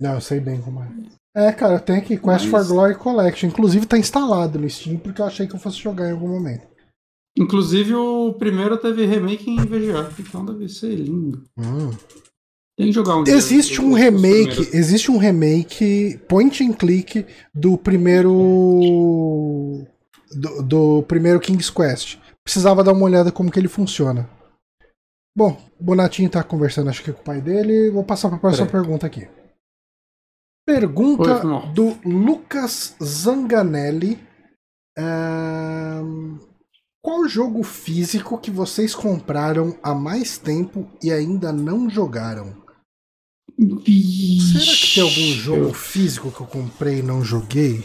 Não, eu sei bem como é. É, cara, eu tenho aqui Quest Mas- for Glory Collection. Inclusive tá instalado no Steam porque eu achei que eu fosse jogar em algum momento. Inclusive o primeiro teve remake em VGA, então deve ser lindo. Hum. Tem jogar um Existe um remake, existe um remake point and click do primeiro do, do primeiro King's Quest. Precisava dar uma olhada como que ele funciona. Bom, o Bonatinho tá conversando acho que com o pai dele. Vou passar para a próxima Peraí. pergunta aqui. Pergunta Oi, do Lucas Zanganelli. Ahn, qual jogo físico que vocês compraram há mais tempo e ainda não jogaram? Será que tem algum jogo físico que eu comprei e não joguei?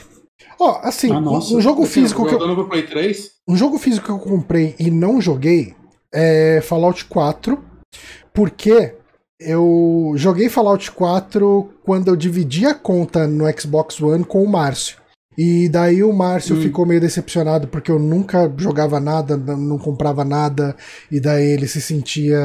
Ó, assim, Ah, um- jogo Assim, físico que eu, Play 3? um jogo físico que eu comprei e não joguei é Fallout 4, porque eu joguei Fallout 4 quando eu dividi a conta no Xbox One com o Márcio. E daí o Márcio Hum. ficou meio decepcionado porque eu nunca jogava nada, não comprava nada, e daí ele se sentia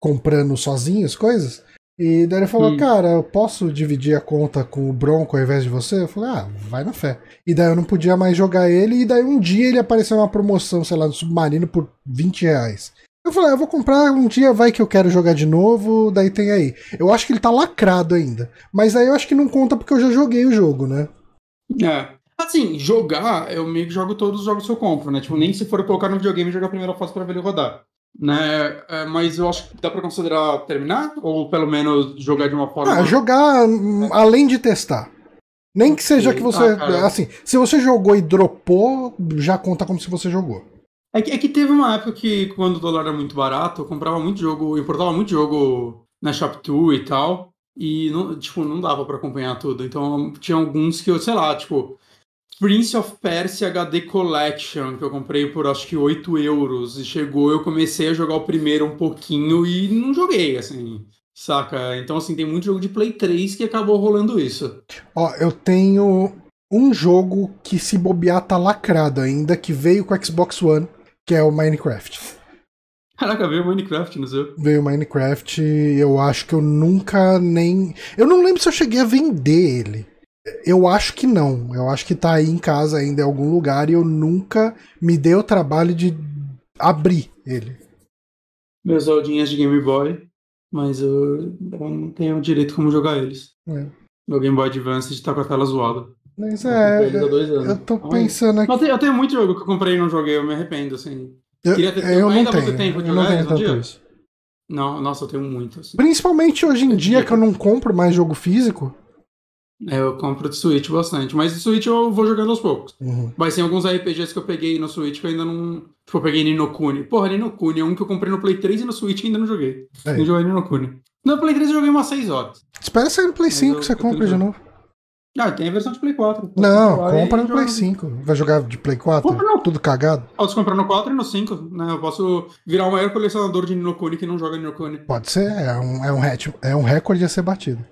comprando sozinho as coisas. E daí ele falou, Hum. cara, eu posso dividir a conta com o Bronco ao invés de você? Eu falei, ah, vai na fé. E daí eu não podia mais jogar ele, e daí um dia ele apareceu numa promoção, sei lá, no Submarino por 20 reais. Eu falei, ah, eu vou comprar um dia, vai que eu quero jogar de novo, daí tem aí. Eu acho que ele tá lacrado ainda. Mas aí eu acho que não conta porque eu já joguei o jogo, né? É. Assim, jogar, eu meio que jogo todos os jogos que eu compro, né? Tipo, nem se for colocar no videogame e jogar a primeira fase pra ver ele rodar. Né? É, mas eu acho que dá pra considerar terminar? Ou pelo menos jogar de uma forma. Ah, jogar hum, além de testar. Nem que seja que você. Ah, assim, se você jogou e dropou, já conta como se você jogou. É que, é que teve uma época que, quando o dólar era muito barato, eu comprava muito jogo, importava muito jogo na Shop2 e tal, e não, tipo, não dava pra acompanhar tudo. Então tinha alguns que eu, sei lá, tipo, Prince of Persia HD Collection, que eu comprei por acho que 8 euros, e chegou, eu comecei a jogar o primeiro um pouquinho e não joguei, assim, saca? Então, assim, tem muito jogo de Play 3 que acabou rolando isso. Ó, eu tenho um jogo que se bobear tá lacrado ainda, que veio com o Xbox One, que é o Minecraft. Caraca, veio Minecraft no seu. Veio o Minecraft, eu acho que eu nunca nem. Eu não lembro se eu cheguei a vender ele. Eu acho que não. Eu acho que tá aí em casa ainda em algum lugar e eu nunca me dei o trabalho de abrir ele. meus Zeldinhas de Game Boy, mas eu, eu não tenho direito como jogar eles. É. Meu Game Boy Advance tá com a tela zoada. Mas Eu é, anos. eu tô Ai. pensando aqui. Mas eu tenho, eu muito jogo que eu comprei e não joguei, eu me arrependo, assim. Eu, queria ter- eu não ainda ter tenho. tempo de Eu não tenho tanto dia? isso. Não, nossa, eu tenho muito, assim. Principalmente hoje em dia que eu não compro mais jogo físico. É, eu compro de Switch bastante, mas de Switch eu vou jogando aos poucos. Uhum. Mas tem alguns RPGs que eu peguei no Switch que eu ainda não. Tipo, eu peguei Ninokuni. Porra, Ninokuni é um que eu comprei no Play 3 e no Switch e ainda não joguei. É. Não joguei Ninokuni. No Play 3 eu joguei umas 6 horas. Espera sair no Play Mas 5 eu- você eu compra de novo. Ah, tem a versão de Play 4. Não, Aí compra no Play 5. Vai jogar de Play 4? Compra não. Tudo cagado? Posso comprar no 4 e no 5, né? Eu posso virar o maior colecionador de Ninokuni que não joga Ninokuni. Pode ser, é um, é um, é um recorde a ser batido.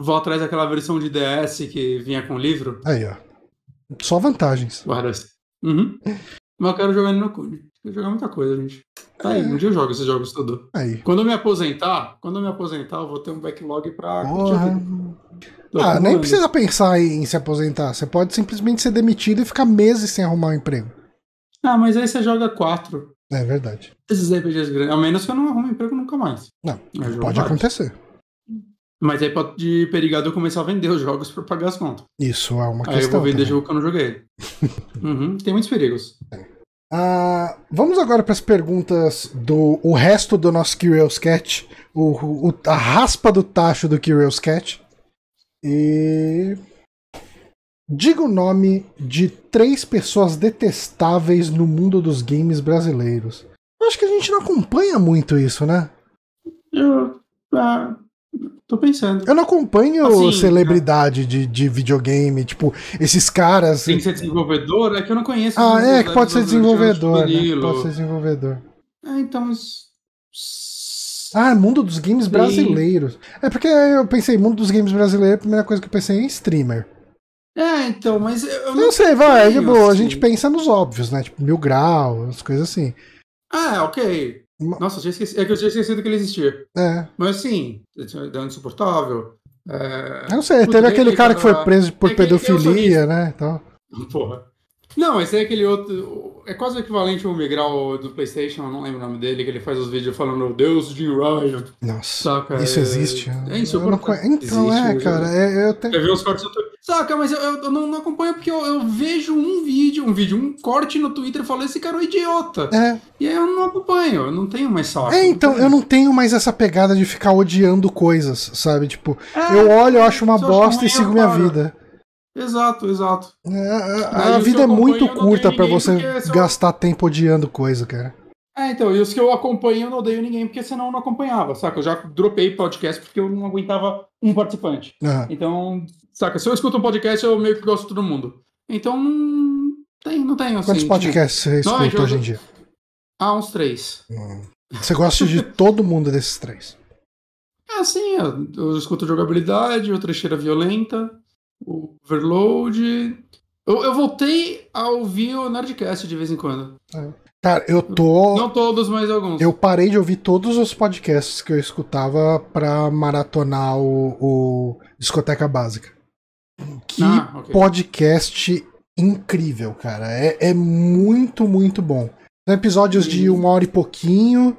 Vou atrás daquela versão de DS que vinha com livro. Aí, ó. Só vantagens. Guarda esse. Uhum. Mas eu quero jogar Ninokuni. Quero jogar muita coisa, gente. Tá aí, um dia eu jogo esses jogos tudo. Aí. Quando eu me aposentar, quando eu me aposentar, eu vou ter um backlog pra Porra. Ah, nem precisa pensar em se aposentar. Você pode simplesmente ser demitido e ficar meses sem arrumar um emprego. Ah, mas aí você joga quatro. É verdade. Esses RPGs grandes. A menos que eu não arrume emprego nunca mais. Não, pode vários. acontecer. Mas aí pode perigar de eu começar a vender os jogos pra pagar as contas. Isso é uma aí eu questão. vou vender também. jogo que eu não joguei. uhum, tem muitos perigos. Ah, vamos agora para as perguntas do o resto do nosso Curious Cat. O, o- a raspa do tacho do Curious Cat. E. Diga o nome de três pessoas detestáveis no mundo dos games brasileiros. Eu acho que a gente não acompanha muito isso, né? Eu. Ah, tô pensando. Eu não acompanho Assim, celebridade de, de videogame, tipo, esses caras. Tem que ser desenvolvedor? É que eu não conheço. Ah, é, que pode ser desenvolvedor. Né? Pode ser desenvolvedor. Ah, então. Ah, mundo dos games Sim. brasileiros. É porque eu pensei, mundo dos games brasileiros, a primeira coisa que eu pensei é em streamer. É, então, mas eu não não sei, vai, de tenho, boa, a assim. gente pensa nos óbvios, né? Tipo, mil grau, as coisas assim. Ah, ok. Nossa, eu tinha esquecido, é que eu tinha esquecido que ele existia. É. Mas assim, dano insuportável. É... Eu não sei, Puta, teve aquele cara que foi preso por tem o pedofilia, né? Então, Porra. Não, mas tem aquele outro. É quase o equivalente ao Migral do PlayStation, eu não lembro o nome dele, que ele faz os vídeos falando Deus de Ryan. nossa, Saca? isso é- existe. É não insuportável. conhe- Então, Existe, é, cara, é, eu tenho. Quer ver os cortes Twitter? Saca, mas eu, eu- não, não acompanho porque eu, eu vejo um vídeo, um vídeo, um corte no Twitter e falo, esse cara é um idiota. É, E aí eu não acompanho, eu não tenho mais saco. é, então, eu não tenho mais essa pegada de ficar odiando coisas, sabe? Tipo, É, eu olho, eu acho uma bosta e sigo minha paro. vida. Exato, exato. É, Aí a, a vida é muito curta ninguém, você se eu- gastar tempo odiando coisa, cara. É, então, e os que eu acompanho eu não odeio ninguém, porque senão eu não acompanhava, saca? Eu já dropei podcast porque eu não aguentava um participante. Aham. Então, saca, se eu escuto um podcast, eu meio que gosto de todo mundo. Então, não tem, não tenho, assim. Quantos tipo, podcasts você Não, escuta eu- hoje em dia? ah, uns três. Hum. Você gosta de todo mundo desses três? É, sim, eu, eu escuto jogabilidade, o trecheira violenta, o overload. Eu, eu voltei a ouvir o Nerdcast de vez em quando. Cara, eu tô. Não todos, mas alguns. Eu parei de ouvir todos os podcasts que eu escutava pra maratonar o, o Discoteca Básica. Que Ah, ok. podcast incrível, cara. É, é muito, muito bom. São episódios de uma hora e pouquinho,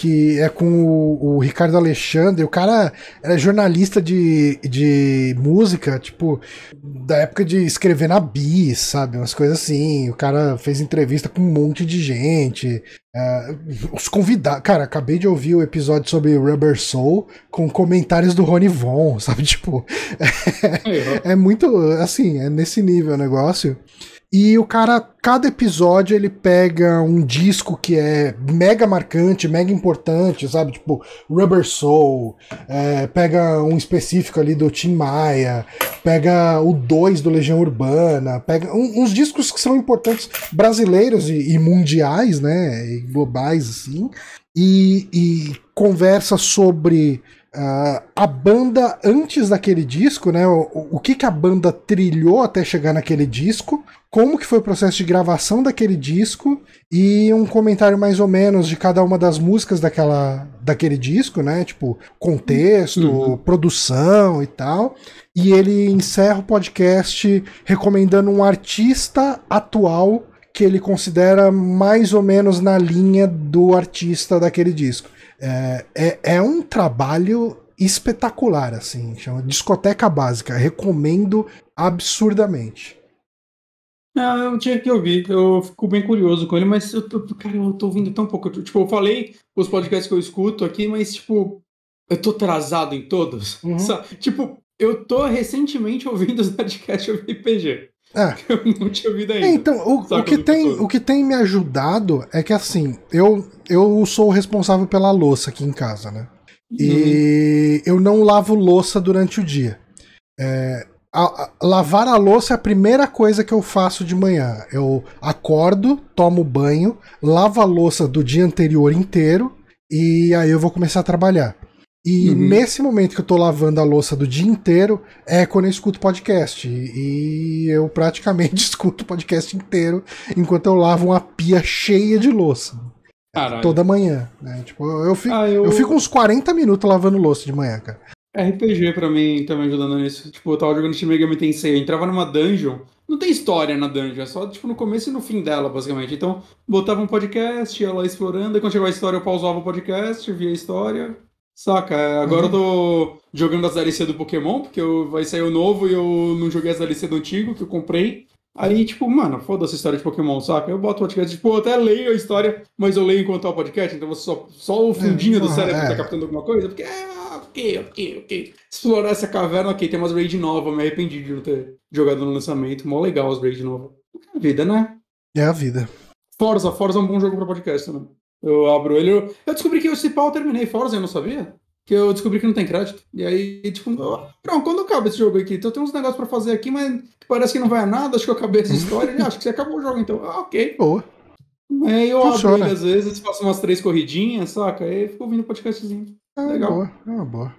que é com o, o Ricardo Alexandre. O cara era jornalista de, de música, tipo, da época de escrever na Bis, sabe? Umas coisas assim. O cara fez entrevista com um monte de gente. É, os convidados. Cara, acabei de ouvir o episódio sobre Rubber Soul com comentários do Rony Von, sabe? Tipo, ó. é muito, assim, é nesse nível o negócio. E o cara, cada episódio ele pega um disco que é mega marcante, mega importante, sabe? Tipo, Rubber Soul, é, pega um específico ali do Tim Maia, pega o 2 do Legião Urbana, pega um- uns discos que são importantes brasileiros e, e mundiais, né? E globais, assim. E, e conversa sobre ah, a banda antes daquele disco, né? O, o que, que a banda trilhou até chegar naquele disco, como que foi o processo de gravação daquele disco e um comentário mais ou menos de cada uma das músicas daquela, daquele disco, né? Tipo, contexto, Uhum. produção e tal. E ele encerra o podcast recomendando um artista atual que ele considera mais ou menos na linha do artista daquele disco. É, é, é um trabalho espetacular, assim, chama Discoteca Básica. Recomendo absurdamente. Ah, eu tinha que ouvir, eu fico bem curioso com ele, mas eu tô, cara, eu tô ouvindo tão pouco. Tipo, eu falei os podcasts que eu escuto aqui, mas, tipo, eu tô atrasado em todos. Uhum. Tipo, eu tô recentemente ouvindo os podcasts de RPG. É. Eu não tinha ouvido ainda. É, então, o, o, que tem, o que tem me ajudado é que, assim, eu, eu sou o responsável pela louça aqui em casa, né? Uhum. E eu não lavo louça durante o dia. É, a- a- lavar a louça é a primeira coisa que eu faço de manhã. Eu acordo, tomo banho, lavo a louça do dia anterior inteiro e aí eu vou começar a trabalhar. E Uhum. nesse momento que eu tô lavando a louça do dia inteiro é quando eu escuto podcast. E, eu praticamente escuto o podcast inteiro enquanto eu lavo uma pia cheia de louça. Caralho. Toda manhã. Né? Tipo, eu fico, Ah, eu fico uns 40 minutos lavando louça de manhã, cara. RPG pra mim tá me ajudando nisso. Tipo, eu tava jogando Shin Megami Tensei, eu entrava numa dungeon, não tem história na dungeon, é só tipo no começo e no fim dela, basicamente. Então, botava um podcast, ia lá explorando, e quando chegava a história eu pausava o podcast, via a história. Saca? É, Agora eu tô jogando as DLC do Pokémon, porque eu, vai sair o novo e eu não joguei as DLC do antigo que eu comprei. Aí, tipo, mano, foda-se a história de Pokémon, saca? Eu boto o podcast, tipo, eu até leio a história, mas eu leio enquanto tá o podcast, então você só, só o fundinho do ah, cérebro é. tá captando alguma coisa, porque, ah, ok, ok, ok. Explorar essa caverna, ok, tem umas raid novas, me arrependi de não ter jogado no lançamento, mó legal as raid novas. É a vida, né? É a vida. Forza, Forza é um bom jogo pra podcast, né? Eu abro ele, eu, eu descobri que esse pau eu terminei Forza, eu não sabia. Que eu descobri que não tem crédito. E aí, tipo, pronto, quando acaba esse jogo aqui? Então tem uns negócios pra fazer aqui, mas parece que não vai a nada, acho que eu acabei essa história. e acho que você acabou o jogo, então. Ah, ok. Boa. Aí eu Funciona. abro ele às vezes, faço umas três corridinhas, saca? Aí fico ouvindo podcastzinho. É Legal. boa. É uma boa.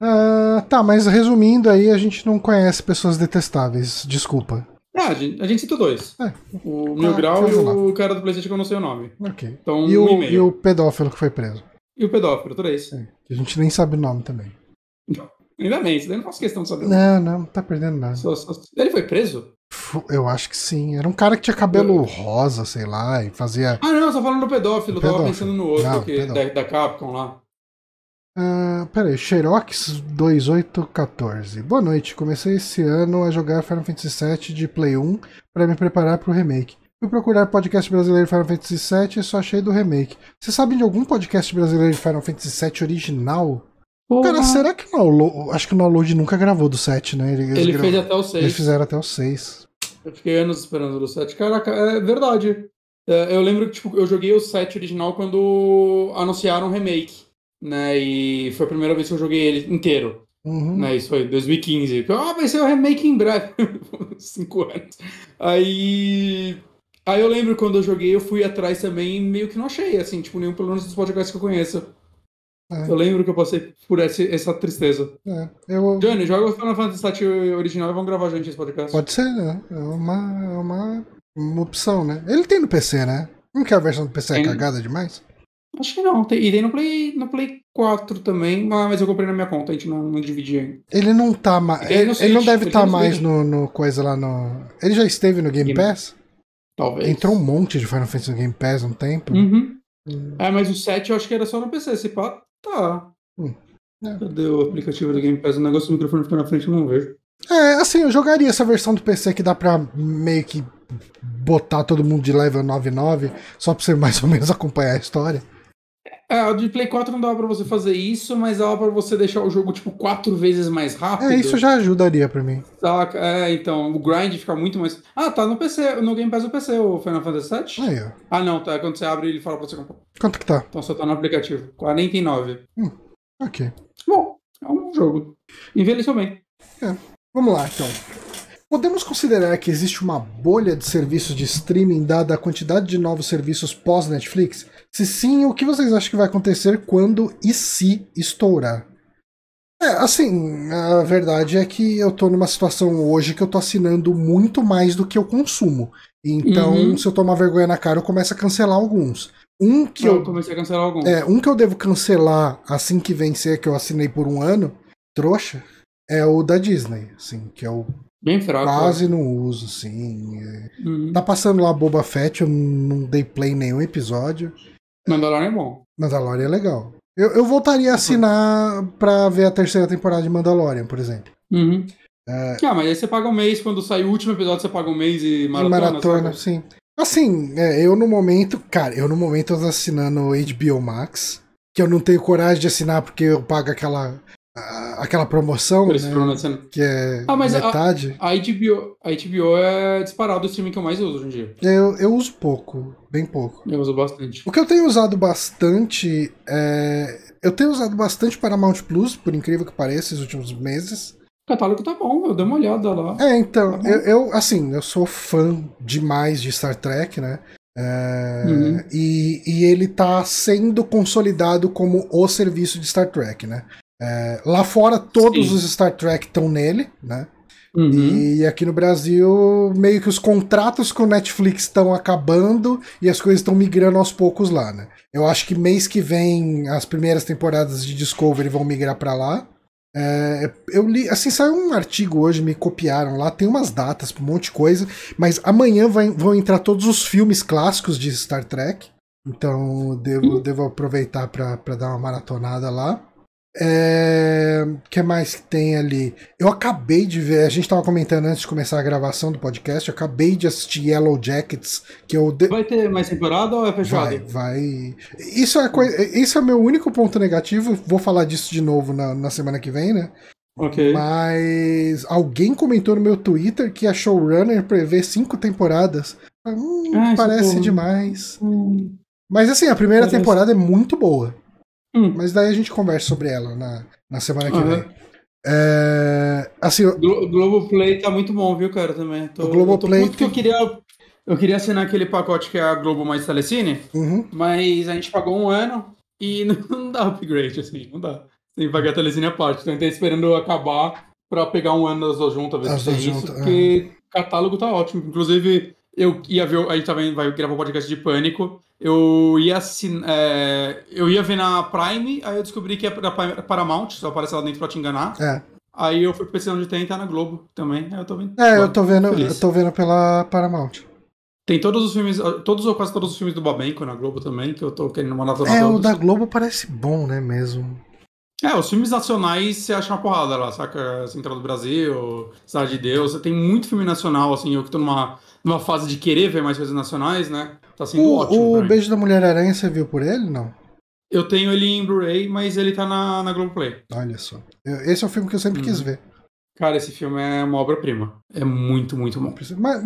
Ah, tá, mas resumindo aí, a gente não conhece pessoas detestáveis. Desculpa. Ah, a gente, a gente cita dois. É. O Mil Ah, Grau e lá. o cara do Playstation que eu não sei o nome. Ok. Então, E um o, e o pedófilo que foi preso. E o pedófilo, três. É, que a gente nem sabe o nome também. Ainda bem, isso daí eu não faço questão de saber. Não, não, não tá perdendo nada. Só- só- Ele foi preso? Eu acho que sim. Era um cara que tinha cabelo rosa, sei lá, e fazia. Ah, não, eu tô falando do pedófilo, eu tava Pedófilo. pensando no outro Não, que, da, pedófilo. da Capcom lá. Ah, peraí, Xerox 2814. Boa noite. Comecei esse ano a jogar Final Fantasy VII de Play 1 para me preparar pro remake. Fui procurar podcast brasileiro de Final Fantasy VII e só achei do remake. Você sabe de algum podcast brasileiro de Final Fantasy VII original? Cara, será que o Download. Acho que o Download nunca gravou do 7, né? Eles, Ele gra- fez até o Eles 6. fizeram até o 6. Eu fiquei anos esperando o 7. Caraca, é verdade. É, eu lembro que tipo, eu joguei o 7 original quando anunciaram o remake. Né? E foi a primeira vez que eu joguei ele inteiro. Uhum. Né? Isso foi em 2015. Ah, vai ser o remake em breve. Cinco anos. Aí. Aí eu lembro quando eu joguei, eu fui atrás também e meio que não achei, assim, tipo, nenhum pelo menos dos podcasts que eu conheço. É. Eu lembro que eu passei por esse- essa tristeza. É, eu, Johnny, joga o Final Fantasy VII original e vamos gravar junto esse podcast. Pode ser, né? É uma, é uma, uma opção, né? Ele tem no PC, né? Não que a versão do PC é cagada demais? Acho que não. Tem, e tem no Play, no Play 4 também, mas eu comprei na minha conta, a gente não, não dividia ainda. Ele não tá mais. Ele Ele, ele não deve estar no mais no, no coisa lá no. Ele já esteve no Game Game- Pass? Talvez. Entrou um monte de Final Fantasy no Game Pass há um tempo. Uhum. Hum. É, mas o 7 eu acho que era só no PC. Se pá, tá. Hum. É. Cadê o aplicativo do Game Pass? O negócio do microfone fica na frente, eu não vejo. É, assim, eu jogaria essa versão do PC que dá pra meio que botar todo mundo de level 99, só pra você mais ou menos acompanhar a história. É, a de Play 4 não dava pra você fazer isso, mas dava pra você deixar o jogo, tipo, quatro vezes mais rápido. É, isso já ajudaria pra mim. Saca? É, então, o grind fica muito mais. Ah, tá no PC, no Game Pass do PC, o Final Fantasy VII? Aí, ó. Ah, não, tá. Quando você abre, ele fala pra você comprar. Quanto que tá? Então só tá no aplicativo. 49. Ok. Bom, é um jogo. Envelheceu bem. Vamos lá, então. Podemos considerar que existe uma bolha de serviços de streaming dada a quantidade de novos serviços pós-Netflix? Se sim, o que vocês acham que vai acontecer quando e se estourar? É, assim, a verdade é que eu tô numa situação hoje que eu tô assinando muito mais do que eu consumo. Então, Uhum. se eu tomar vergonha na cara, eu começo a cancelar alguns. Um que eu eu, comecei a cancelar alguns. é, um que eu devo cancelar assim que vencer, que eu assinei por um ano, trouxa, é o da Disney, assim, que eu Bem fraco. quase não uso, assim. é. Uhum. Tá passando lá Boba Fett, eu não dei play em nenhum episódio. Mandalorian é bom. Mandalorian é legal. Eu, eu voltaria a assinar pra ver a terceira temporada de Mandalorian, por exemplo. Uhum. É... Ah, mas aí você paga um mês, quando sair o último episódio, você paga um mês e maratona. E maratona, sim. Assim, é, eu no momento, cara, eu no momento eu tô assinando HBO Max, que eu não tenho coragem de assinar porque eu pago aquela aquela promoção, né, que é ah, mas metade. A, a, HBO, a HBO é disparado o streaming que eu mais uso hoje em dia. Eu, eu uso pouco, bem pouco. Eu uso bastante. O que eu tenho usado bastante é... Eu tenho usado bastante Paramount Plus, por incrível que pareça, esses últimos meses. O catálogo tá bom, eu dei uma olhada lá. É, então, tá eu, eu, assim, eu sou fã demais de Star Trek, né? É, uhum. e, e ele tá sendo consolidado como o serviço de Star Trek, né? É, lá fora, todos Sim. os Star Trek estão nele, né? Uhum. E aqui no Brasil, meio que os contratos com o Netflix estão acabando e as coisas estão migrando aos poucos lá, né? Eu acho que mês que vem as primeiras temporadas de Discovery vão migrar para lá. É, eu li, assim, saiu um artigo hoje, me copiaram lá, tem umas datas, um monte de coisa, mas amanhã vai, vão entrar todos os filmes clássicos de Star Trek. Então devo, devo aproveitar para dar uma maratonada lá. É... que mais que tem ali? Eu acabei de ver, a gente estava comentando antes de começar a gravação do podcast, eu acabei de assistir Yellow Jackets, que eu... De... Vai ter mais temporada ou é fechado? Vai, vai. Isso é, coisa... Isso é meu único ponto negativo, vou falar disso de novo na, na semana que vem, né? Ok. Mas alguém comentou no meu Twitter que a showrunner prevê cinco temporadas. Hum, ah, parece demais. Hum. Mas assim, a primeira parece... temporada é muito boa. Hum. Mas daí a gente conversa sobre ela na, na semana que uhum. vem. É, assim, o Globoplay tá muito bom, viu, cara, também. Tô, o Globoplay tem... que eu queria eu queria assinar aquele pacote que é a Globo mais Telecine, uhum. mas a gente pagou um ano e não dá upgrade, assim, não dá. Tem que pagar a Telecine a parte. Então a gente tá esperando acabar pra pegar um ano das duas juntas, ver se tem isso, porque o catálogo tá ótimo. Inclusive, eu ia ver, a gente também vai gravar um podcast de pânico. Eu ia assin, é, eu ia ver na Prime, aí eu descobri que é da Paramount, só aparece lá dentro pra te enganar. É. Aí eu fui pensando onde tem, tá na Globo também. Aí eu tô vendo. É, eu tô vendo, eu tô vendo pela Paramount. Tem todos os filmes, todos ou quase todos os filmes do Babenco na Globo também, que eu tô querendo mandar É, todos. o da Globo parece bom, né, mesmo. É, os filmes nacionais você acha uma porrada lá, saca? Central do Brasil, Cidade de Deus, tem muito filme nacional, assim, eu que tô numa numa fase de querer ver mais coisas nacionais, né? Tá sendo o, ótimo. O Beijo da Mulher-Aranha, você viu por ele, não? Eu tenho ele em Blu-ray, mas ele tá na, na Globoplay. Olha só. Esse é o filme que eu sempre quis uhum. ver. Cara, esse filme é uma obra-prima. É muito, muito bom. Mas,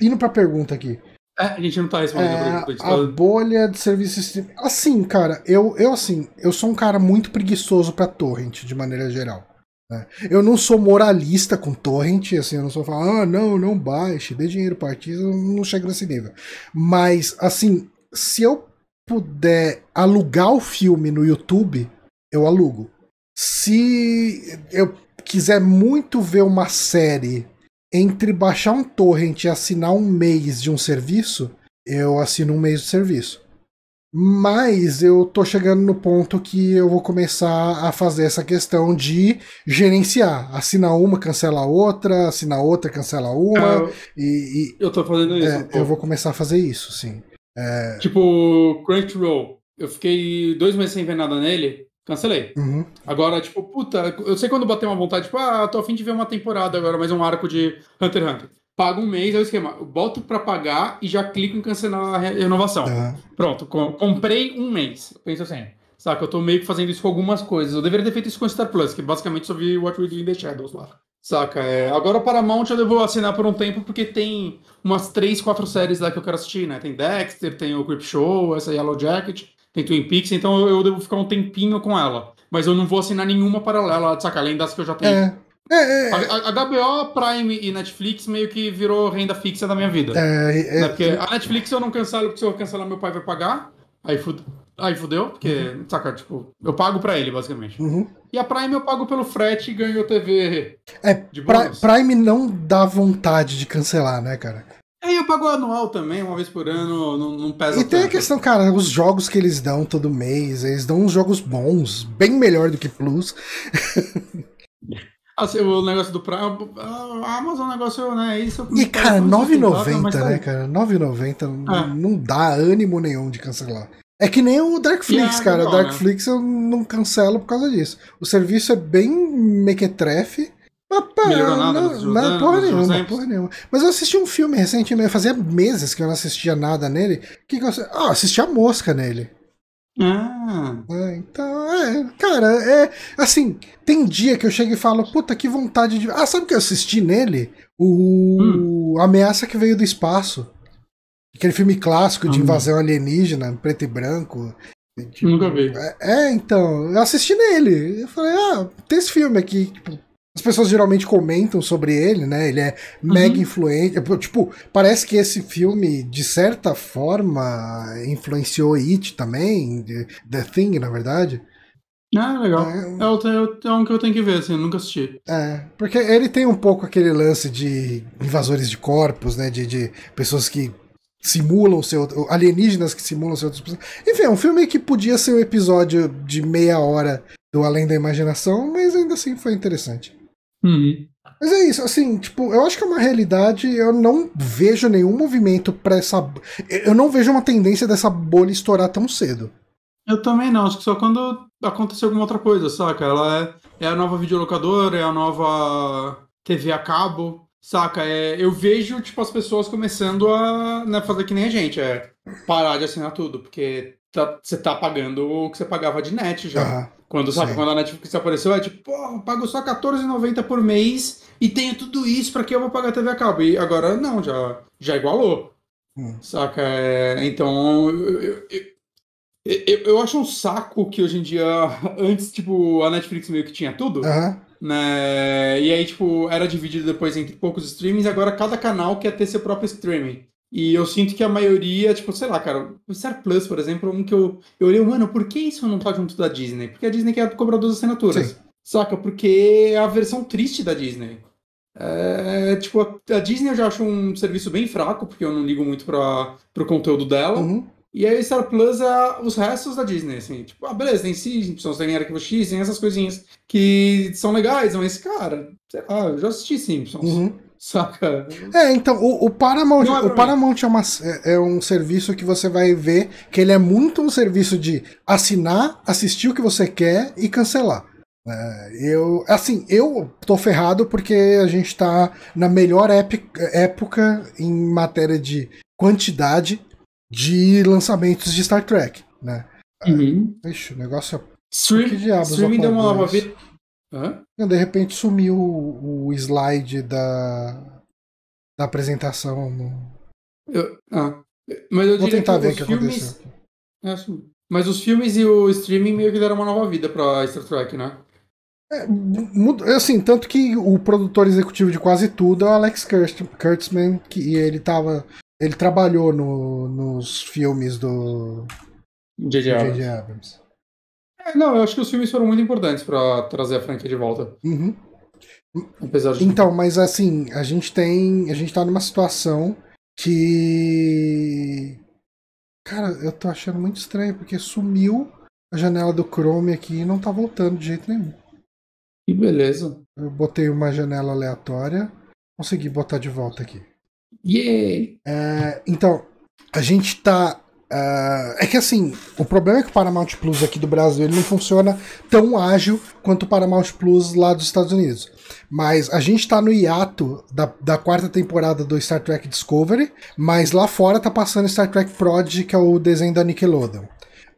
indo pra pergunta aqui. É, a gente não tá respondendo é, a pergunta. A bolha de serviços. Assim, cara, eu, eu assim, eu sou um cara muito preguiçoso pra torrent, de maneira geral. Né? Eu não sou moralista com torrent, assim, eu não sou falando, ah, não, não baixe, dê dinheiro para artista, eu não chego nesse nível. Mas, assim, se eu puder alugar o filme no YouTube, eu alugo. Se eu quiser muito ver uma série entre baixar um torrent e assinar um mês de um serviço, eu assino um mês de serviço. Mas eu tô chegando no ponto que eu vou começar a fazer essa questão de gerenciar. Assinar uma, cancela outra, assinar outra, cancela uma. Eu, e, e, eu tô fazendo isso. É, eu vou começar a fazer isso, sim. É... Tipo, Crunchyroll. Eu fiquei dois meses sem ver nada nele, cancelei. Uhum. Agora, tipo, puta, eu sei quando bater uma vontade, tipo, ah, tô afim de ver uma temporada agora, mais um arco de Hunter x Hunter pago um mês, é o esquema. Eu boto para pagar e já clico em cancelar a renovação. Uhum. Pronto, com, comprei um mês. Pensa assim. Saca, eu tô meio que fazendo isso com algumas coisas. Eu deveria ter feito isso com Star Plus, que basicamente só vi What We Do in the Shadows lá. Saca, é, agora o Paramount eu devo assinar por um tempo porque tem umas 3, 4 séries lá que eu quero assistir, né? Tem Dexter, tem o Creep Show, essa Yellow Jacket, tem Twin Peaks, então eu, eu devo ficar um tempinho com ela. Mas eu não vou assinar nenhuma paralela, saca? Além das que eu já tenho. É. É, é, a, a, HBO, Prime e Netflix meio que virou renda fixa da minha vida. É, é, né? Porque a Netflix eu não cancelo, porque se eu cancelar meu pai vai pagar. Aí, fud... aí fudeu, porque, uhum. saca, tipo, eu pago pra ele, basicamente. Uhum. E a Prime eu pago pelo frete e ganho TV. É, de Prime não dá vontade de cancelar, né, cara? É, eu pago anual também, uma vez por ano, não, não pesa E tem tanto. a questão, cara, os jogos que eles dão todo mês, eles dão uns jogos bons, bem melhor do que Plus. Assim, o negócio do Prime. A Amazon, o negócio, né? Isso. E, cara, 9,90, né, cara? 9,90 é. não dá ânimo nenhum de cancelar. É que nem o Darkflix, é cara. O legal, né? Darkflix eu não cancelo por causa disso. O serviço é bem mequetrefe. Mas, pá, Melhorou nada não, anos, porra nenhuma, porra nenhuma. Mas eu assisti um filme recentemente, fazia meses que eu não assistia nada nele. Que que eu? Ah, assisti a mosca nele. Ah, É, então, é, cara, é assim, tem dia que eu chego e falo, puta, que vontade de. Ah, sabe o que eu assisti nele? O Ameaça que veio do espaço. Aquele filme clássico de Hum. invasão alienígena, preto e branco. Tipo, nunca vi. é, é, então, eu assisti nele. Eu falei, ah, tem esse filme aqui. Tipo, as pessoas geralmente comentam sobre ele, né? Ele é mega Uhum. influente. Tipo, parece que esse filme, de certa forma, influenciou It também, The Thing, na verdade. Ah, legal. É, É, é é um que eu tenho que ver, assim, nunca assisti. É, porque ele tem um pouco aquele lance de invasores de corpos, né? De, de pessoas que simulam ser alienígenas que simulam ser outras pessoas. Enfim, é um filme que podia ser um episódio de meia hora do Além da Imaginação, mas ainda assim foi interessante. Uhum. Mas é isso, assim, tipo, eu acho que é uma realidade, eu não vejo nenhum movimento pra essa. Eu não vejo uma tendência dessa bolha estourar tão cedo. Eu também não, acho que só quando acontecer alguma outra coisa, saca? Ela é, é a nova videolocadora, é a nova TV a cabo, saca? É, eu vejo, tipo, as pessoas começando a né, fazer que nem a gente, é parar de assinar tudo, porque tá- você tá pagando o que você pagava de net já. Aham. Quando, sabe, Sim. quando a Netflix apareceu, é tipo, eu pago só R$14,90 por mês e tenho tudo isso, pra que eu vou pagar TV a cabo? E agora não, já, já igualou. Hum. Saca? É, então, eu, eu, eu, eu- acho um saco que hoje em dia, antes, tipo, a Netflix meio que tinha tudo, Aham. né? E aí, tipo, era dividido depois entre poucos streamings, agora cada canal quer ter seu próprio streaming. E eu sinto que a maioria, tipo, sei lá, cara, o Star Plus, por exemplo, é um que eu, eu olhei, mano, por que isso não tá junto da Disney? Porque a Disney quer cobrar duas assinaturas. Sim. Saca? Porque é a versão triste da Disney. É, tipo, a, a Disney eu já acho um serviço bem fraco, porque eu não ligo muito pra, pro conteúdo dela. Uhum. E aí Star Plus é os restos da Disney, assim. Tipo, ah, beleza, tem Simpsons, tem Arquivo X, tem essas coisinhas que são legais, mas, cara, sei lá, eu já assisti Simpsons. Uhum. Saca? É, então, o, o Paramount, é o. Paramount é, uma- é- é um serviço que você vai ver que ele é muito um serviço de assinar, assistir o que você quer e cancelar. É, eu, assim, eu tô ferrado porque a gente tá na melhor época em matéria de quantidade de lançamentos de Star Trek, né? Uhum. Ixi, o negócio é... Stream, Que diabos streaming deu uma nova vida. Hã? De repente sumiu o, slide da, da apresentação no, Eu- ah. Mas eu Vou tentar que ver o os que filmes. aconteceu. É. Mas os filmes e o streaming meio que deram uma nova vida pra Star Trek, né? É, muda- assim, tanto que o produtor executivo de quase tudo é o Alex Kurtz- Kurtzman, que ele tava. Ele trabalhou no- nos filmes do J.J. Abrams. É, não, eu acho que os filmes foram muito importantes pra trazer a franquia de volta. Uhum. Apesar de. Então, mas assim, a gente tem. A gente tá numa situação que. Cara, eu tô achando muito estranho, porque sumiu a janela do Chrome aqui e não tá voltando de jeito nenhum. Que beleza. Eu botei uma janela aleatória, consegui botar de volta aqui. Yay! É, então, a gente tá. Ah, é que assim, o problema é que o Paramount Plus aqui do Brasil ele não funciona tão ágil quanto o Paramount Plus lá dos Estados Unidos. Mas a gente tá no hiato da, da quarta temporada do Star Trek Discovery, mas lá fora tá passando Star Trek Prodigy, que é o desenho da Nickelodeon.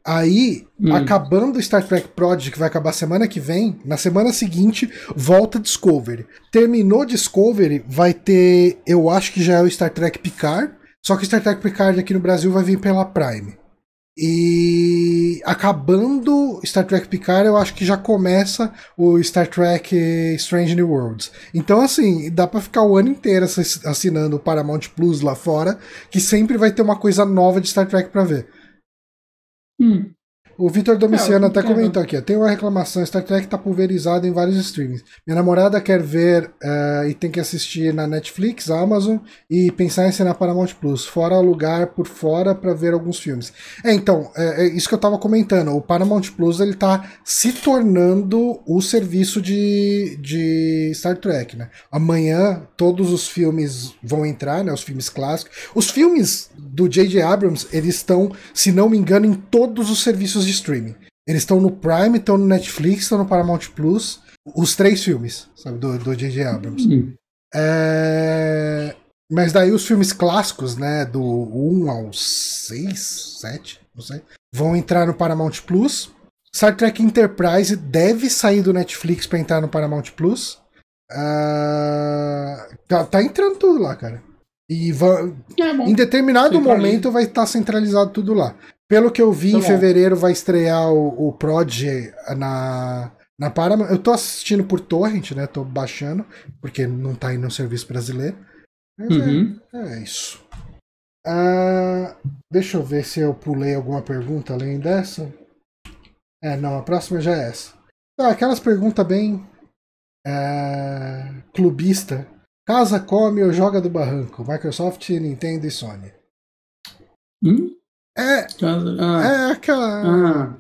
Aí, Hum. acabando Star Trek Prodigy, que vai acabar semana que vem, na semana seguinte, volta Discovery. Terminou Discovery, vai ter, eu acho que já é o Star Trek Picard, só que Star Trek Picard aqui no Brasil vai vir pela Prime. E acabando Star Trek Picard, eu acho que já começa o Star Trek Strange New Worlds. Então, assim, dá pra ficar o ano inteiro assi- assinando o Paramount Plus lá fora, que sempre vai ter uma coisa nova de Star Trek pra ver. Hum. O Vitor Domiciano É, até comentou aqui, ó, tem uma reclamação, Star Trek tá pulverizado em vários streamings. Minha namorada quer ver eh, e tem que assistir na Netflix, Amazon e pensar em ser na Paramount Plus, fora alugar por fora pra ver alguns filmes. É, então, é, é isso que eu tava comentando, o Paramount Plus ele tá se tornando o serviço de, de Star Trek, né? Amanhã todos os filmes vão entrar, né, os filmes clássicos. Os filmes do J.J. Abrams, eles estão, se não me engano, em todos os serviços de streaming. Eles estão no Prime, estão no Netflix, estão no Paramount Plus. Os três filmes, sabe, do J.J. Abrams. Hum. É, Mas daí os filmes clássicos, né, do 1 ao 6, 7, não sei, vão entrar no Paramount Plus. Star Trek Enterprise deve sair do Netflix pra entrar no Paramount Plus. Tá, tá entrando tudo lá, cara. E É em determinado momento vai estar centralizado tudo lá. Pelo que eu vi, Tá em bom. fevereiro vai estrear o, o Prod na, na Paramount. Eu tô assistindo por torrent, né? Tô baixando, porque não tá indo no serviço brasileiro. Mas é- Uhum. é, isso. Ah, deixa eu ver se eu pulei alguma pergunta além dessa. É, não, a próxima já é essa. Ah, aquelas perguntas bem é, clubista. Casa come ou joga do barranco? Microsoft, Nintendo e Sony. Hum? É, Casa- Ah. é aquela. Ah.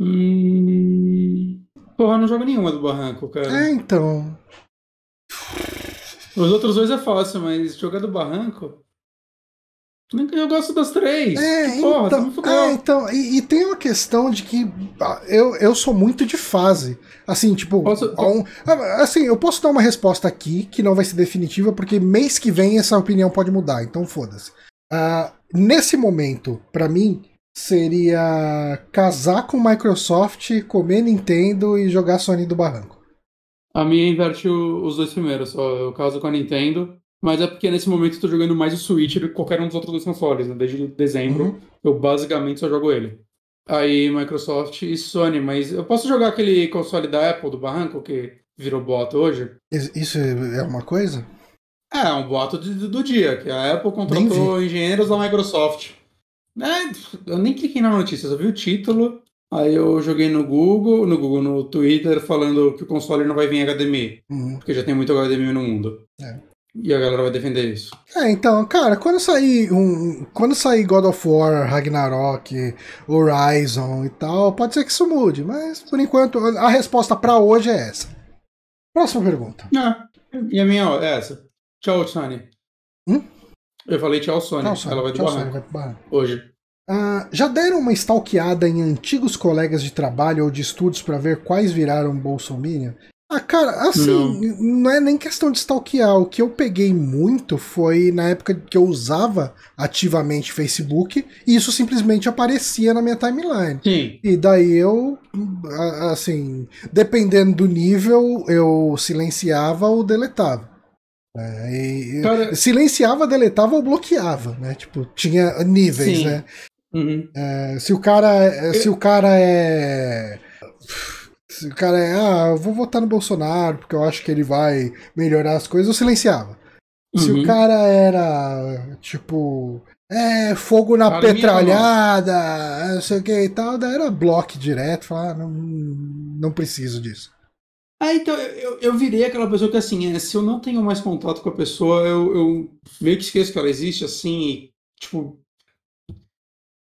Hum... Porra, não jogo nenhuma do Barranco, cara. É, então. Os outros dois é fácil, mas jogar do Barranco. Eu gosto das três. É, Porra, me então, é, então e, e tem uma questão de que ah, eu, eu sou muito de fase. Assim, tipo, Posso- um- ah, assim, eu posso dar uma resposta aqui que não vai ser definitiva, porque mês que vem essa opinião pode mudar, então foda-se. Ah, nesse momento, pra mim, seria casar com Microsoft, comer Nintendo e jogar Sony do Barranco. A minha inverte o- os dois primeiros, só eu caso com a Nintendo. Mas é porque nesse momento eu tô jogando mais o Switch do que qualquer um dos outros dois consoles, né? Desde dezembro Uhum. eu basicamente só jogo ele. Aí Microsoft e Sony, mas eu posso jogar aquele console da Apple do Barranco que virou boato hoje? Is- Isso é uma coisa? É, é um boato de- do dia, que a Apple contratou engenheiros da Microsoft. É, eu nem cliquei na notícia, eu só vi o título. Aí eu joguei no Google, no Google, no Twitter, falando que o console não vai vir HDMI, Uhum. porque já tem muito HDMI no mundo. É. E a galera vai defender isso. É, então, cara, quando sair um, quando sair God of War, Ragnarok, Horizon e tal, pode ser que isso mude, mas por enquanto a resposta pra hoje é essa. Próxima pergunta. Ah, e a minha ó, é essa. Tchau, Sony. Hum? Eu falei tchau, Sony. Tchau, Sônia. Ela vai do barranco hoje. Ah, já deram uma stalkeada em antigos colegas de trabalho ou de estudos pra ver quais viraram Bolsominion? Ah, cara, assim, não. é nem questão de stalkear. O que eu peguei muito foi na época que eu usava ativamente Facebook e isso simplesmente aparecia na minha timeline. Sim. E daí eu, assim, dependendo do nível, eu silenciava ou deletava. É, Cara- silenciava, deletava ou bloqueava, né? Tipo, tinha níveis, Sim. né? Uhum. É, se o cara, é- se o cara é se o cara é, ah, eu vou votar no Bolsonaro porque eu acho que ele vai melhorar as coisas, eu silenciava. Se Uhum. o cara era, tipo, é, fogo na petralhada, não sei o que e tal, daí era bloco direto, falar, ah, não, não preciso disso. Ah, então eu, eu, virei aquela pessoa que assim, é, se eu não tenho mais contato com a pessoa, eu, eu meio que esqueço que ela existe, assim, e, tipo.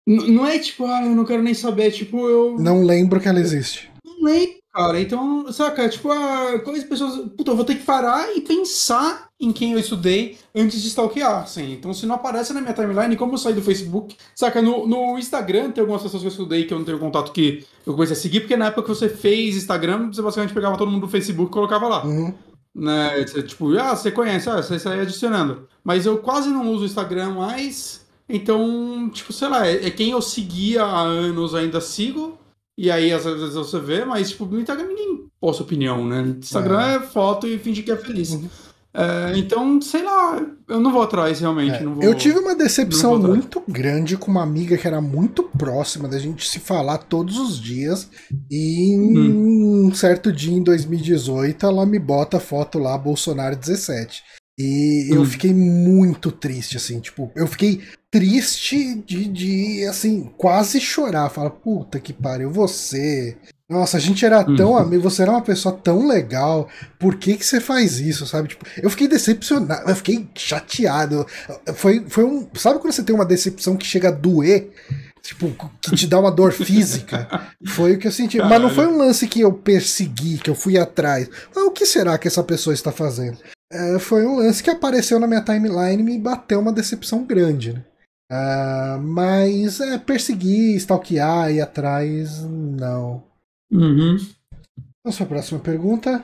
Não é tipo, ah, eu não quero nem saber, tipo, eu Não lembro que ela existe. não lembro, cara. Então, saca, tipo, ah, quais pessoas. Puta, eu vou ter que parar e pensar em quem eu estudei antes de stalkear, assim. Então, se não aparece na minha timeline, como eu saí do Facebook, saca, no, no Instagram tem algumas pessoas que eu estudei que eu não tenho contato que eu comecei a seguir, porque na época que você fez Instagram, você basicamente pegava todo mundo do Facebook e colocava lá Uhum. né? Tipo, ah, você conhece, ah, você sai adicionando. Mas eu quase não uso o Instagram mais. Então, tipo, sei lá, é, é quem eu seguia há anos ainda sigo. E aí, às vezes você vê, mas, tipo, no Instagram ninguém posta opinião, né? Instagram é, foto e finge que é feliz. Uhum. É, então, sei lá, eu não vou atrás, realmente. É, vou, eu tive uma decepção muito grande com uma amiga que era muito próxima da gente se falar todos os dias. E em um certo dia em 2018 ela me bota a foto lá, Bolsonaro 17. E eu hum. fiquei muito triste, assim, tipo, eu fiquei triste de, de assim, quase chorar. Fala, puta que pariu, você. Nossa, a gente era tão uhum. amigo, você era uma pessoa tão legal, por que que você faz isso, sabe? Tipo, eu fiquei decepcionado, eu fiquei chateado. Foi, foi um. Sabe quando você tem uma decepção que chega a doer? Tipo, que te dá uma dor física. Foi o que eu senti. Caralho. Mas não foi um lance que eu persegui, que eu fui atrás. Mas o que será que essa pessoa está fazendo? É, foi um lance que apareceu na minha timeline e me bateu uma decepção grande, né? Uh, mas é, perseguir, stalkear, ir atrás, não. Uhum. Vamos para a próxima pergunta.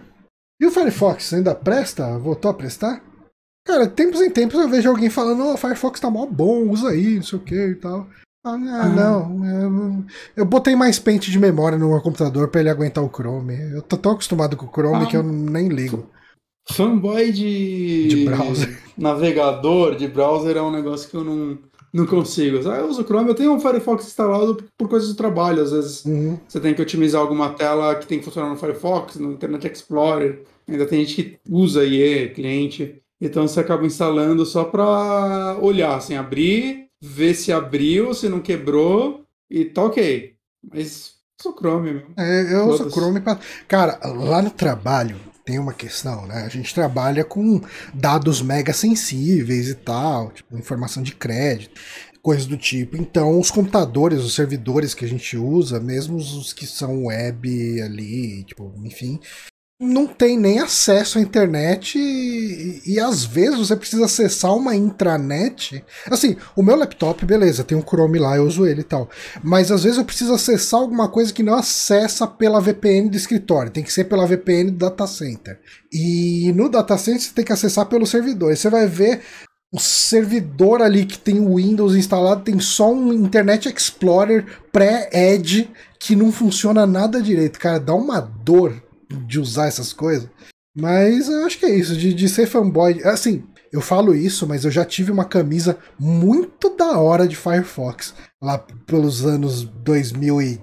E o Firefox ainda presta? Voltou a prestar? Cara, tempos em tempos eu vejo alguém falando: oh, o Firefox tá mó bom, usa aí, não sei o que e tal. Ah, ah. não. Eu, eu, botei mais pente de memória no meu computador para ele aguentar o Chrome. Eu tô tão acostumado com o Chrome ah, que eu nem ligo. Fanboy de. De browser. Navegador, de browser é um negócio que eu não não consigo. Ah, eu uso o Chrome, eu tenho um Firefox instalado por coisas do trabalho. Às vezes uhum. você tem que otimizar alguma tela que tem que funcionar no Firefox, no Internet Explorer. Ainda tem gente que usa IE, cliente. Então você acaba instalando só para olhar, assim, abrir, ver se abriu, se não quebrou e tá ok. Mas uso Chrome mesmo. É, eu uso Chrome pra. Cara, lá no trabalho, tem uma questão, né? A gente trabalha com dados mega sensíveis e tal, tipo, informação de crédito, coisas do tipo. Então, os computadores, os servidores que a gente usa, mesmo os que são web ali, tipo, enfim, não tem nem acesso à internet e, e, às vezes você precisa acessar uma intranet. Assim, o meu laptop, beleza, tem um Chrome lá, eu uso ele e tal. Mas às vezes eu preciso acessar alguma coisa que não acessa pela VPN do escritório, tem que ser pela VPN do data center. E no data center você tem que acessar pelo servidor. E você vai ver o servidor ali que tem o Windows instalado tem só um Internet Explorer pré-Edge que não funciona nada direito. Cara, dá uma dor de usar essas coisas. Mas eu acho que é isso, de, de ser fanboy. Assim, eu falo isso, mas eu já tive uma camisa muito da hora de Firefox. Lá pelos anos 2000 e,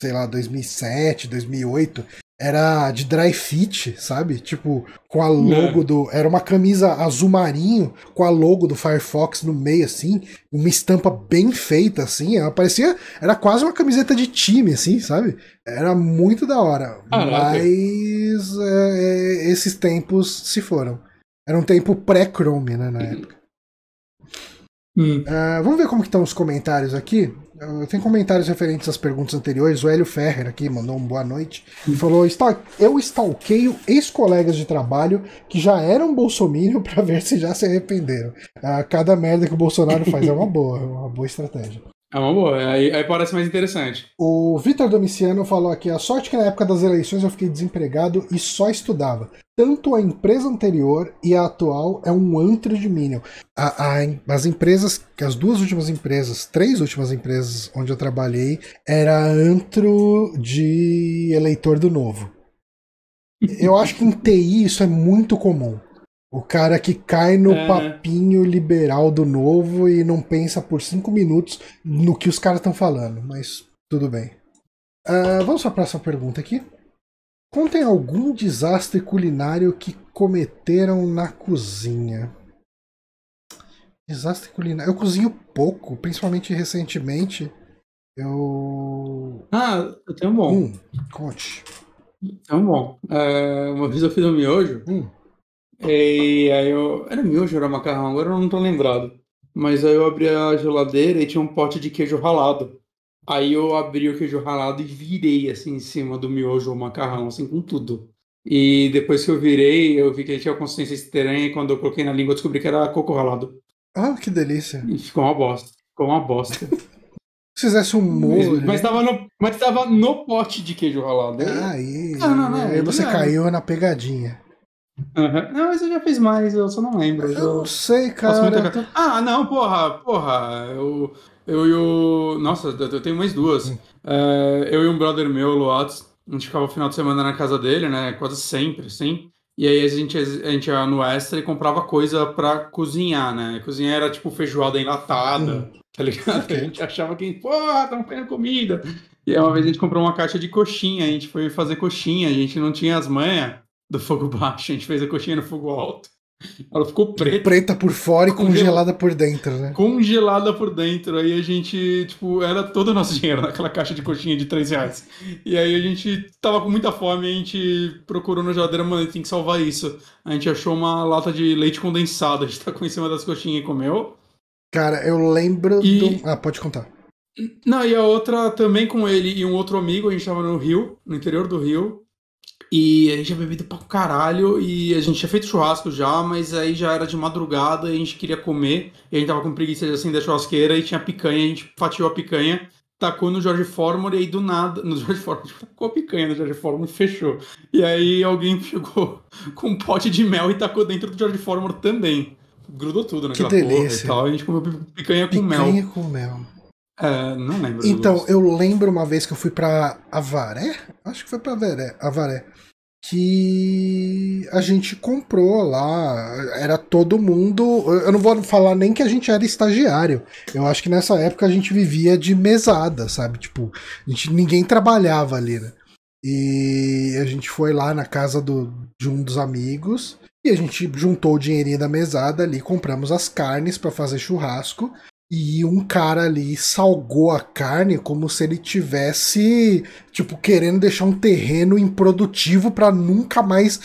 sei lá, 2007, 2008 era de dry fit, sabe? Tipo, com a logo é. do. Era uma camisa azul marinho com a logo do Firefox no meio, assim. Uma estampa bem feita, assim. Ela parecia. Era quase uma camiseta de time, assim, sabe? Era muito da hora. Mas é, é, esses tempos se foram. Era um tempo pré-Chrome, né, na uhum. época. Hum. Uh, vamos ver como estão os comentários aqui. Tem comentários referentes às perguntas anteriores. O Hélio Ferrer aqui mandou um boa noite e falou: Eu stalkeio ex-colegas de trabalho que já eram bolsominion para ver se já se arrependeram. Uh, cada merda que o Bolsonaro faz é uma boa, é uma boa estratégia. É uma boa, aí, aí parece mais interessante. O Vitor Domiciano falou aqui: a sorte que na época das eleições eu fiquei desempregado e só estudava. Tanto a empresa anterior e a atual é um antro de Minion. A, a, as empresas, as duas últimas empresas, três últimas empresas onde eu trabalhei, era antro de eleitor do novo. Eu acho que em TI isso é muito comum. O cara que cai no é. papinho liberal do novo e não pensa por cinco minutos no que os caras estão falando, mas tudo bem. Uh, vamos para a próxima pergunta aqui. Contem algum desastre culinário que cometeram na cozinha. Desastre culinário. Eu cozinho pouco, principalmente recentemente. Eu. Ah, eu tenho um bom. Hum, conte. Tem um bom. É, uma vez eu fiz um miojo. Hum. E aí eu. Era miojo, era macarrão, agora eu não tô lembrado. Mas aí eu abri a geladeira e tinha um pote de queijo ralado. Aí eu abri o queijo ralado e virei assim em cima do miojo ou macarrão, assim, com tudo. E depois que eu virei, eu vi que ele tinha consistência estranha e quando eu coloquei na língua eu descobri que era coco ralado. Ah, que delícia. E ficou uma bosta. Ficou uma bosta. Se fizesse um molho. Mas tava no, mas tava no pote de queijo ralado. Ah, aí, não, não, não, aí você caiu na pegadinha. Uhum. Não, mas eu já fiz mais, eu só não lembro. Eu, não sei, cara. Ah, não, porra, porra. Eu, eu e o. Nossa, eu tenho mais duas. Hum. É, eu e um brother meu, o Luatz, a gente ficava o final de semana na casa dele, né? Quase sempre, sim. E aí a gente, a gente ia no extra e comprava coisa pra cozinhar, né? Cozinhar era tipo feijoada enlatada, hum. tá ligado? Okay. A gente achava que, porra, estamos fazendo comida. E aí uma vez a gente comprou uma caixa de coxinha, a gente foi fazer coxinha, a gente não tinha as manhas do fogo baixo, a gente fez a coxinha no fogo alto. Ela ficou preta. Preta por fora e congelada por dentro, né? Congelada por dentro. Aí a gente, tipo, era todo o nosso dinheiro naquela caixa de coxinha de 3 reais. E aí a gente tava com muita fome e a gente procurou na geladeira, mano, tem que salvar isso. A gente achou uma lata de leite condensado, a gente tá com em cima das coxinhas e comeu. Cara, eu lembro e... do. Ah, pode contar. Não, e a outra também com ele e um outro amigo, a gente tava no Rio, no interior do Rio. E a gente tinha bebido pra caralho e a gente tinha feito churrasco já, mas aí já era de madrugada e a gente queria comer. E a gente tava com preguiça de acender a churrasqueira e tinha picanha, a gente fatiou a picanha, tacou no George Foreman e aí do nada. No George Foreman, a gente tacou a picanha no George Foreman e fechou. E aí alguém chegou com um pote de mel e tacou dentro do George Foreman também. Grudou tudo naquela que delícia. porra e tal. A gente comeu picanha com picanha mel. Picanha com mel. É, não lembro. Então, eu lembro uma vez que eu fui pra Avaré. Acho que foi pra Avaré. Avaré. Que a gente comprou lá. Era todo mundo. Eu não vou falar nem que a gente era estagiário. Eu acho que nessa época a gente vivia de mesada, sabe? Tipo, a gente, ninguém trabalhava ali, né? E a gente foi lá na casa do, de um dos amigos. E a gente juntou o dinheirinho da mesada ali, compramos as carnes para fazer churrasco. E um cara ali salgou a carne como se ele tivesse, tipo, querendo deixar um terreno improdutivo para nunca mais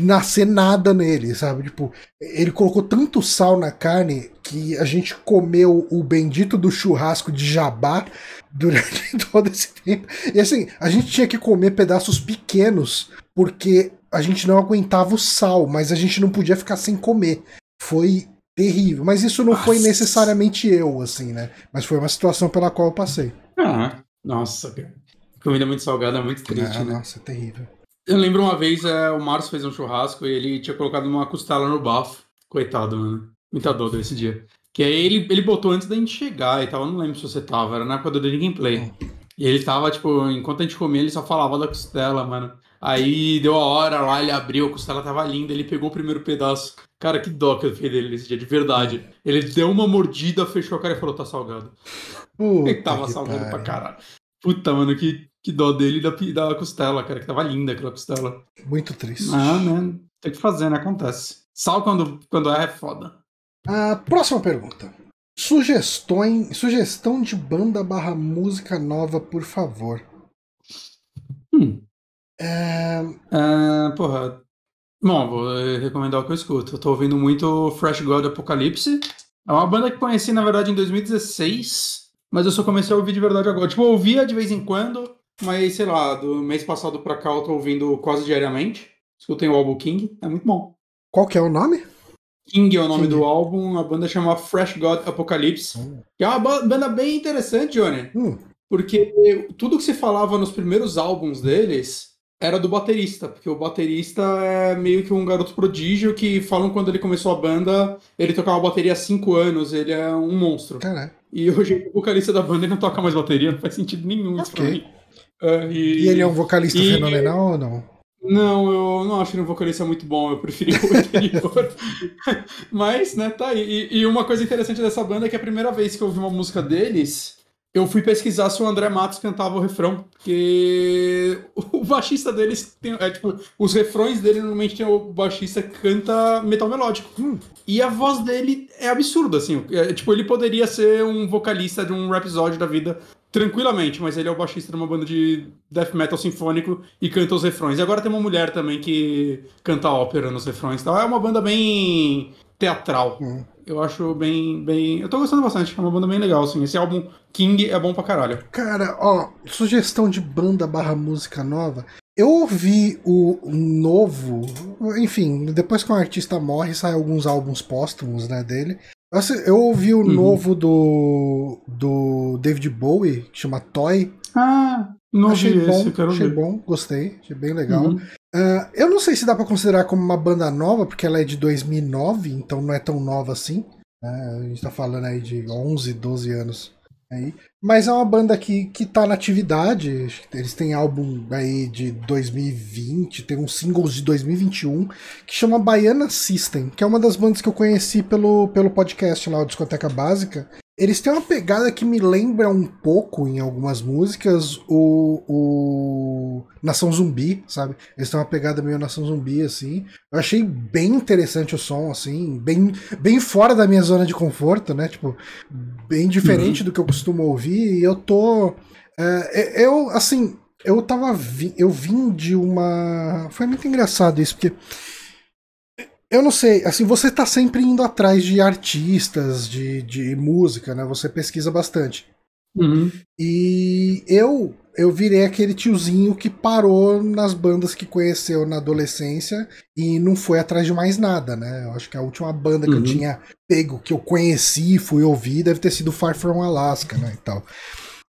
nascer nada nele, sabe? Tipo, ele colocou tanto sal na carne que a gente comeu o bendito do churrasco de jabá durante todo esse tempo. E assim, a gente tinha que comer pedaços pequenos porque a gente não aguentava o sal, mas a gente não podia ficar sem comer. Foi terrível. Mas isso não nossa. foi necessariamente eu, assim, né? Mas foi uma situação pela qual eu passei. Ah, nossa, cara. Comida muito salgada é muito triste, ah, né? Nossa, é terrível. Eu lembro uma vez, é, o Márcio fez um churrasco e ele tinha colocado uma costela no bafo. Coitado, mano. Muita dor desse dia. Que aí ele, ele botou antes da gente chegar e tal. Eu não lembro se você tava, era na época do Gameplay. Hum. E ele tava, tipo, enquanto a gente comia, ele só falava da costela, mano. Aí deu a hora lá, ele abriu, a costela tava linda, ele pegou o primeiro pedaço. Cara, que dó que eu fiquei dele nesse dia, de verdade. Ele deu uma mordida, fechou a cara e falou, tá salgado. Puta ele tava salgado pra caralho. Puta, mano, que, que dó dele da, da costela, cara, que tava linda aquela costela. Muito triste. Ah, né? Tem que fazer, né? Acontece. Sal quando, quando é, é foda. A próxima pergunta. Sugestões, sugestão de banda barra música nova, por favor. Hum. É... é... porra. Bom, vou recomendar o que eu escuto. Eu tô ouvindo muito Fresh God Apocalypse. É uma banda que conheci, na verdade, em 2016. Mas eu só comecei a ouvir de verdade agora. Tipo, eu ouvia de vez em quando, mas sei lá, do mês passado pra cá eu tô ouvindo quase diariamente. Escutei o álbum King, é muito bom. Qual que é o nome? King é o nome King. do álbum, a banda chama Fresh God Apocalypse. Hum. Que é uma banda bem interessante, Johnny. Hum. Porque tudo que se falava nos primeiros álbuns deles era do baterista, porque o baterista é meio que um garoto prodígio que falam quando ele começou a banda, ele tocava bateria há 5 anos, ele é um monstro. Caralho. E hoje o vocalista da banda ele não toca mais bateria, não faz sentido nenhum isso okay. pra mim. Uh, e... e... ele é um vocalista e... fenomenal ou não? Não, eu não acho ele um vocalista muito bom, eu preferi o anterior. Mas, né, tá aí. E, e uma coisa interessante dessa banda é que a primeira vez que eu ouvi uma música deles, eu fui pesquisar se o André Matos cantava o refrão, porque o baixista deles tem, é tipo, os refrões dele normalmente tem o baixista que canta metal melódico. Hum. E a voz dele é absurda, assim. É, tipo, ele poderia ser um vocalista de um episódio da vida tranquilamente, mas ele é o baixista de uma banda de death metal sinfônico e canta os refrões. E agora tem uma mulher também que canta ópera nos refrões. Então é uma banda bem teatral. Hum. Eu acho bem, bem. Eu tô gostando bastante. É uma banda bem legal, assim. Esse álbum King é bom pra caralho. Cara, ó, sugestão de banda barra música nova. Eu ouvi o novo. Enfim, depois que um artista morre, sai alguns álbuns póstumos, né, dele. Eu ouvi o uhum. novo do. do David Bowie, que chama Toy. Ah, não achei bom, esse, quero achei ver. bom, gostei, achei bem legal. Uhum. Uh, eu não sei se dá para considerar como uma banda nova, porque ela é de 2009, então não é tão nova assim. Né? A gente tá falando aí de 11, 12 anos. Aí. Mas é uma banda que, que tá na atividade. Eles têm álbum aí de 2020, tem uns singles de 2021 que chama Baiana System, que é uma das bandas que eu conheci pelo, pelo podcast lá, o Discoteca Básica. Eles têm uma pegada que me lembra um pouco em algumas músicas o, o Nação Zumbi, sabe? Eles têm uma pegada meio Nação Zumbi, assim. Eu achei bem interessante o som, assim, bem, bem fora da minha zona de conforto, né? Tipo, bem diferente uhum. do que eu costumo ouvir. E eu tô. É, eu, assim, eu tava. Vi, eu vim de uma. Foi muito engraçado isso, porque eu não sei, assim, você tá sempre indo atrás de artistas, de, de música, né? Você pesquisa bastante. Uhum. E eu eu virei aquele tiozinho que parou nas bandas que conheceu na adolescência e não foi atrás de mais nada, né? Eu acho que a última banda que uhum. eu tinha pego, que eu conheci, fui ouvir, deve ter sido Far From Alaska, né? E tal.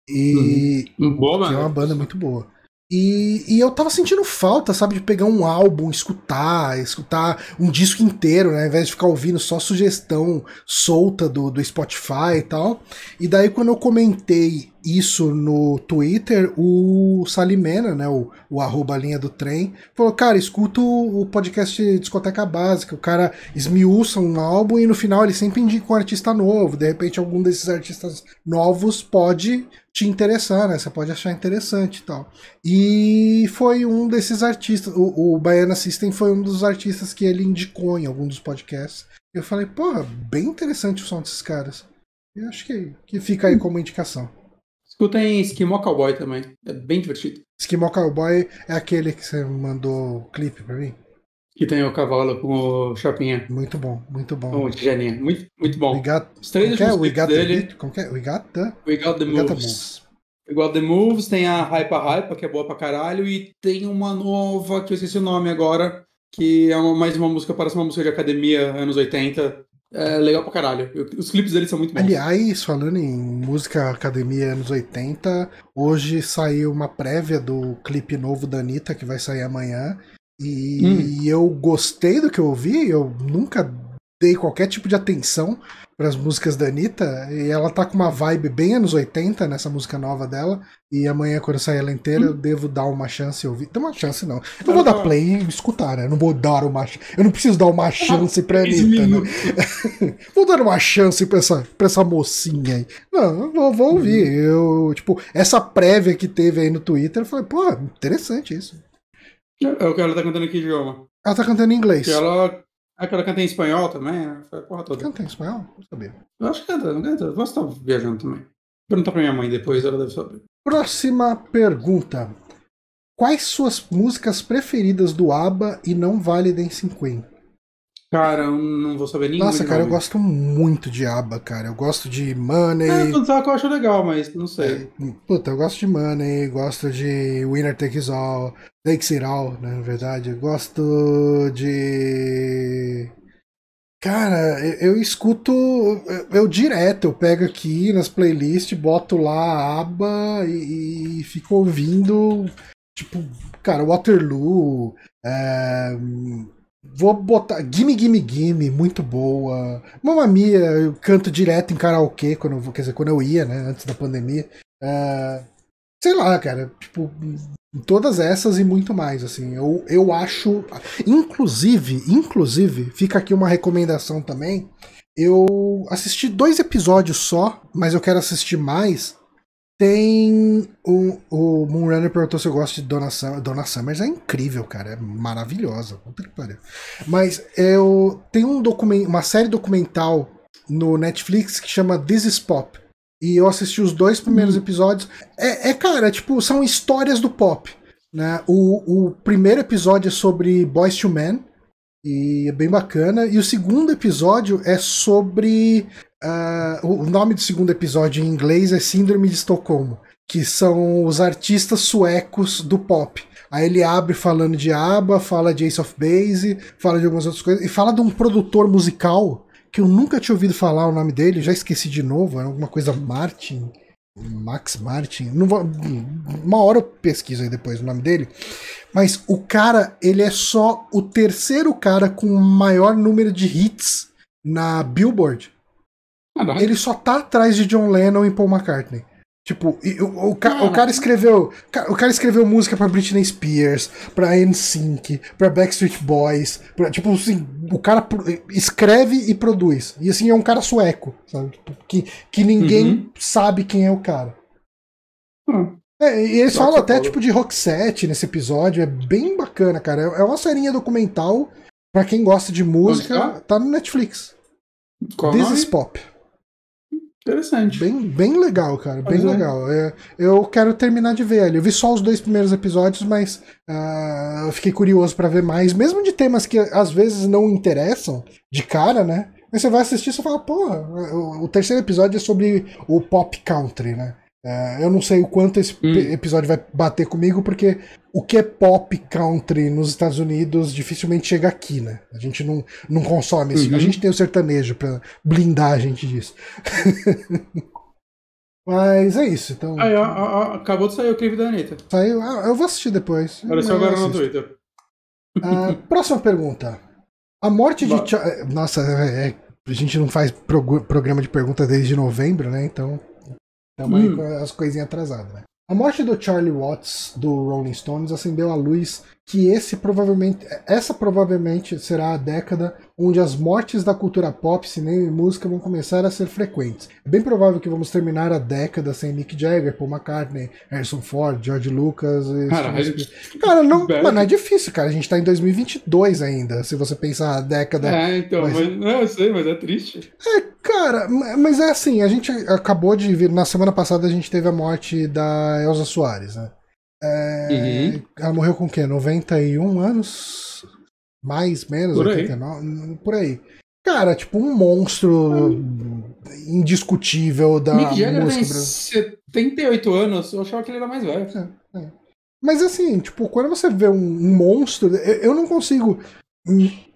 E. Uhum. Boa, que é uma banda muito boa. E, e, eu tava sentindo falta, sabe, de pegar um álbum, escutar, escutar um disco inteiro, né, ao invés de ficar ouvindo só sugestão solta do, do Spotify e tal. E daí, quando eu comentei isso no Twitter, o Salimena, né, o, o arroba linha do trem, falou, cara, escuta o podcast Discoteca Básica, o cara esmiuça um álbum e no final ele sempre indica um artista novo, de repente algum desses artistas novos pode te interessar, né? Você pode achar interessante e tal. E foi um desses artistas, o, o Baiana System foi um dos artistas que ele indicou em algum dos podcasts. Eu falei, porra, bem interessante o som desses caras. Eu acho que, que fica aí como indicação. Escutem Esquimó Cowboy também, é bem divertido. Esquimó Cowboy é aquele que você mandou o clipe pra mim? Que tem o cavalo com o chapinha. Muito bom, muito bom. Com o tigelinha. Muito, muito bom. We got, Os três é? We got dele. The como é? We got the... We got the, moves. Got the moves. We got the moves, tem a Hypa Hypa, que é boa pra caralho, e tem uma nova, que eu esqueci o nome agora, que é uma, mais uma música, parece uma música de academia, anos 80. É legal pra caralho. Os clipes dele são muito bons. Aliás, falando em música academia anos 80, hoje saiu uma prévia do clipe novo da Anitta, que vai sair amanhã. E hum. eu gostei do que eu ouvi, eu nunca dei qualquer tipo de atenção para as músicas da Anitta, e ela tá com uma vibe bem anos 80 nessa música nova dela, e amanhã quando sair ela inteira eu devo dar uma chance e ouvir. Tem uma chance não. Eu não vou dar play e escutar, né? Eu não vou dar uma Eu não preciso dar uma chance pra Anitta, né? vou dar uma chance pra essa, pra essa mocinha aí. Não, eu vou, vou ouvir. Eu, tipo, essa prévia que teve aí no Twitter, eu falei, pô, interessante isso. É o que ela tá cantando aqui, idioma. Ela tá cantando em inglês. Que ela. Que ela canta em espanhol também, né? Foi a porra toda. Canta em espanhol? Não sabia. Eu acho que canta, não canta. Eu posso estar viajando também. Perguntar pra minha mãe depois, ela deve saber. Próxima pergunta. Quais suas músicas preferidas do ABBA e não vale Dance Queen? Cara, eu não vou saber nenhum. Nossa, cara, nome. eu gosto muito de ABBA, cara. Eu gosto de Money. É, tudo que eu acho legal, mas não sei. É, puta, eu gosto de Money, gosto de Winner Takes All, Takes It All, né, na verdade. Eu gosto de. Cara, eu, eu escuto. Eu, eu, direto, eu pego aqui nas playlists, boto lá a aba e, e fico ouvindo. Tipo, cara, Waterloo. É, Vou botar. Gimme, Gimme, Gimme, muito boa. Mamma Mia, eu canto direto em karaokê, quando, quer dizer, quando eu ia, né, antes da pandemia. Uh, sei lá, cara, tipo, todas essas e muito mais, assim. Eu, eu acho. Inclusive, inclusive, fica aqui uma recomendação também. Eu assisti dois episódios só, mas eu quero assistir mais tem o, o Moonrunner perguntou se eu gosto de Donna, Sum Donna Summers. É incrível, cara. É maravilhosa. Puta que pariu. Mas eu tem um document, uma série documental no Netflix que chama This is Pop. E eu assisti os dois primeiros hum. episódios. É, é, cara, tipo, são histórias do pop. Né? O, o primeiro episódio é sobre Boys to Men. E é bem bacana. E o segundo episódio é sobre Uh, o nome do segundo episódio em inglês é Síndrome de Estocolmo, que são os artistas suecos do pop. Aí ele abre falando de ABBA, fala de Ace of Base, fala de algumas outras coisas, e fala de um produtor musical que eu nunca tinha ouvido falar o nome dele, já esqueci de novo, é alguma coisa Martin, Max Martin, não vou, uma hora eu pesquiso aí depois o nome dele, mas o cara, ele é só o terceiro cara com maior número de hits na Billboard. Ele só tá atrás de John Lennon e Paul McCartney. Tipo, o, o, o, cara escreveu. O cara escreveu música pra Britney Spears, pra NSYNC, pra Backstreet Boys. Pra, tipo assim, o cara escreve e produz. E assim, é um cara sueco, sabe? Tipo, que, que ninguém uhum. sabe quem é o cara. Hum. É, e eles falam até tipo de Roxette nesse episódio, é bem bacana, cara. É, é uma serinha documental para quem gosta de música, tá no Netflix. Qual This nome? is Pop. Interessante. Bem, bem legal, cara. Bem legal. É, eu quero terminar de ver ali. Eu vi só os dois primeiros episódios, mas uh, eu fiquei curioso para ver mais. Mesmo de temas que às vezes não interessam de cara, né? Aí você vai assistir e fala, pô, o, o terceiro episódio é sobre o pop country, né? É, eu não sei o quanto esse hum. episódio vai bater comigo, porque o que é pop country nos Estados Unidos dificilmente chega aqui, né? A gente não, não consome isso. Uhum. A gente tem o sertanejo pra blindar a gente disso. Mas é isso, então. Aí, ó, ó, acabou de sair o clipe da Anitta. Saiu? Ah, eu vou assistir depois. Apareceu agora no Twitter. Ah, próxima pergunta. A morte de. Nossa, é, é, a gente não faz programa de pergunta desde novembro, né? Então. Estamos hum. aí com as coisinhas atrasadas, né? A morte do Charlie Watts do Rolling Stones acendeu a luz que esse provavelmente, essa provavelmente será a década onde as mortes da cultura pop, cinema e música vão começar a ser frequentes. É bem provável que vamos terminar a década sem Mick Jagger, Paul McCartney, Harrison Ford, George Lucas. Cara, tipo cara não, mano, é difícil, cara. A gente tá em 2022 ainda, se você pensar a década. É, então, mas, mas não, eu sei, mas é triste. É, cara, mas é assim, a gente acabou de vir, na semana passada a gente teve a morte da Elza Soares, né? É, uhum. Ela morreu com o quê? 91 anos? Mais, menos, por 89? Aí. Por aí. Cara, tipo, um monstro indiscutível da Mick Jagger música brasileira. 78 anos, eu achava que ele era mais velho. É, é. Mas assim, tipo, quando você vê um, monstro, eu, eu, não consigo.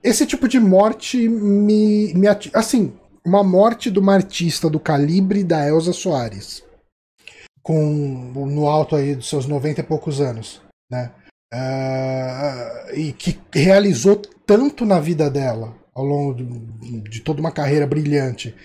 Esse tipo de morte me, me. Assim, uma morte de uma artista do calibre da Elsa Soares com no alto aí dos seus 90 e poucos anos, né? Uh, e que realizou tanto na vida dela ao longo de, de, toda uma carreira brilhante.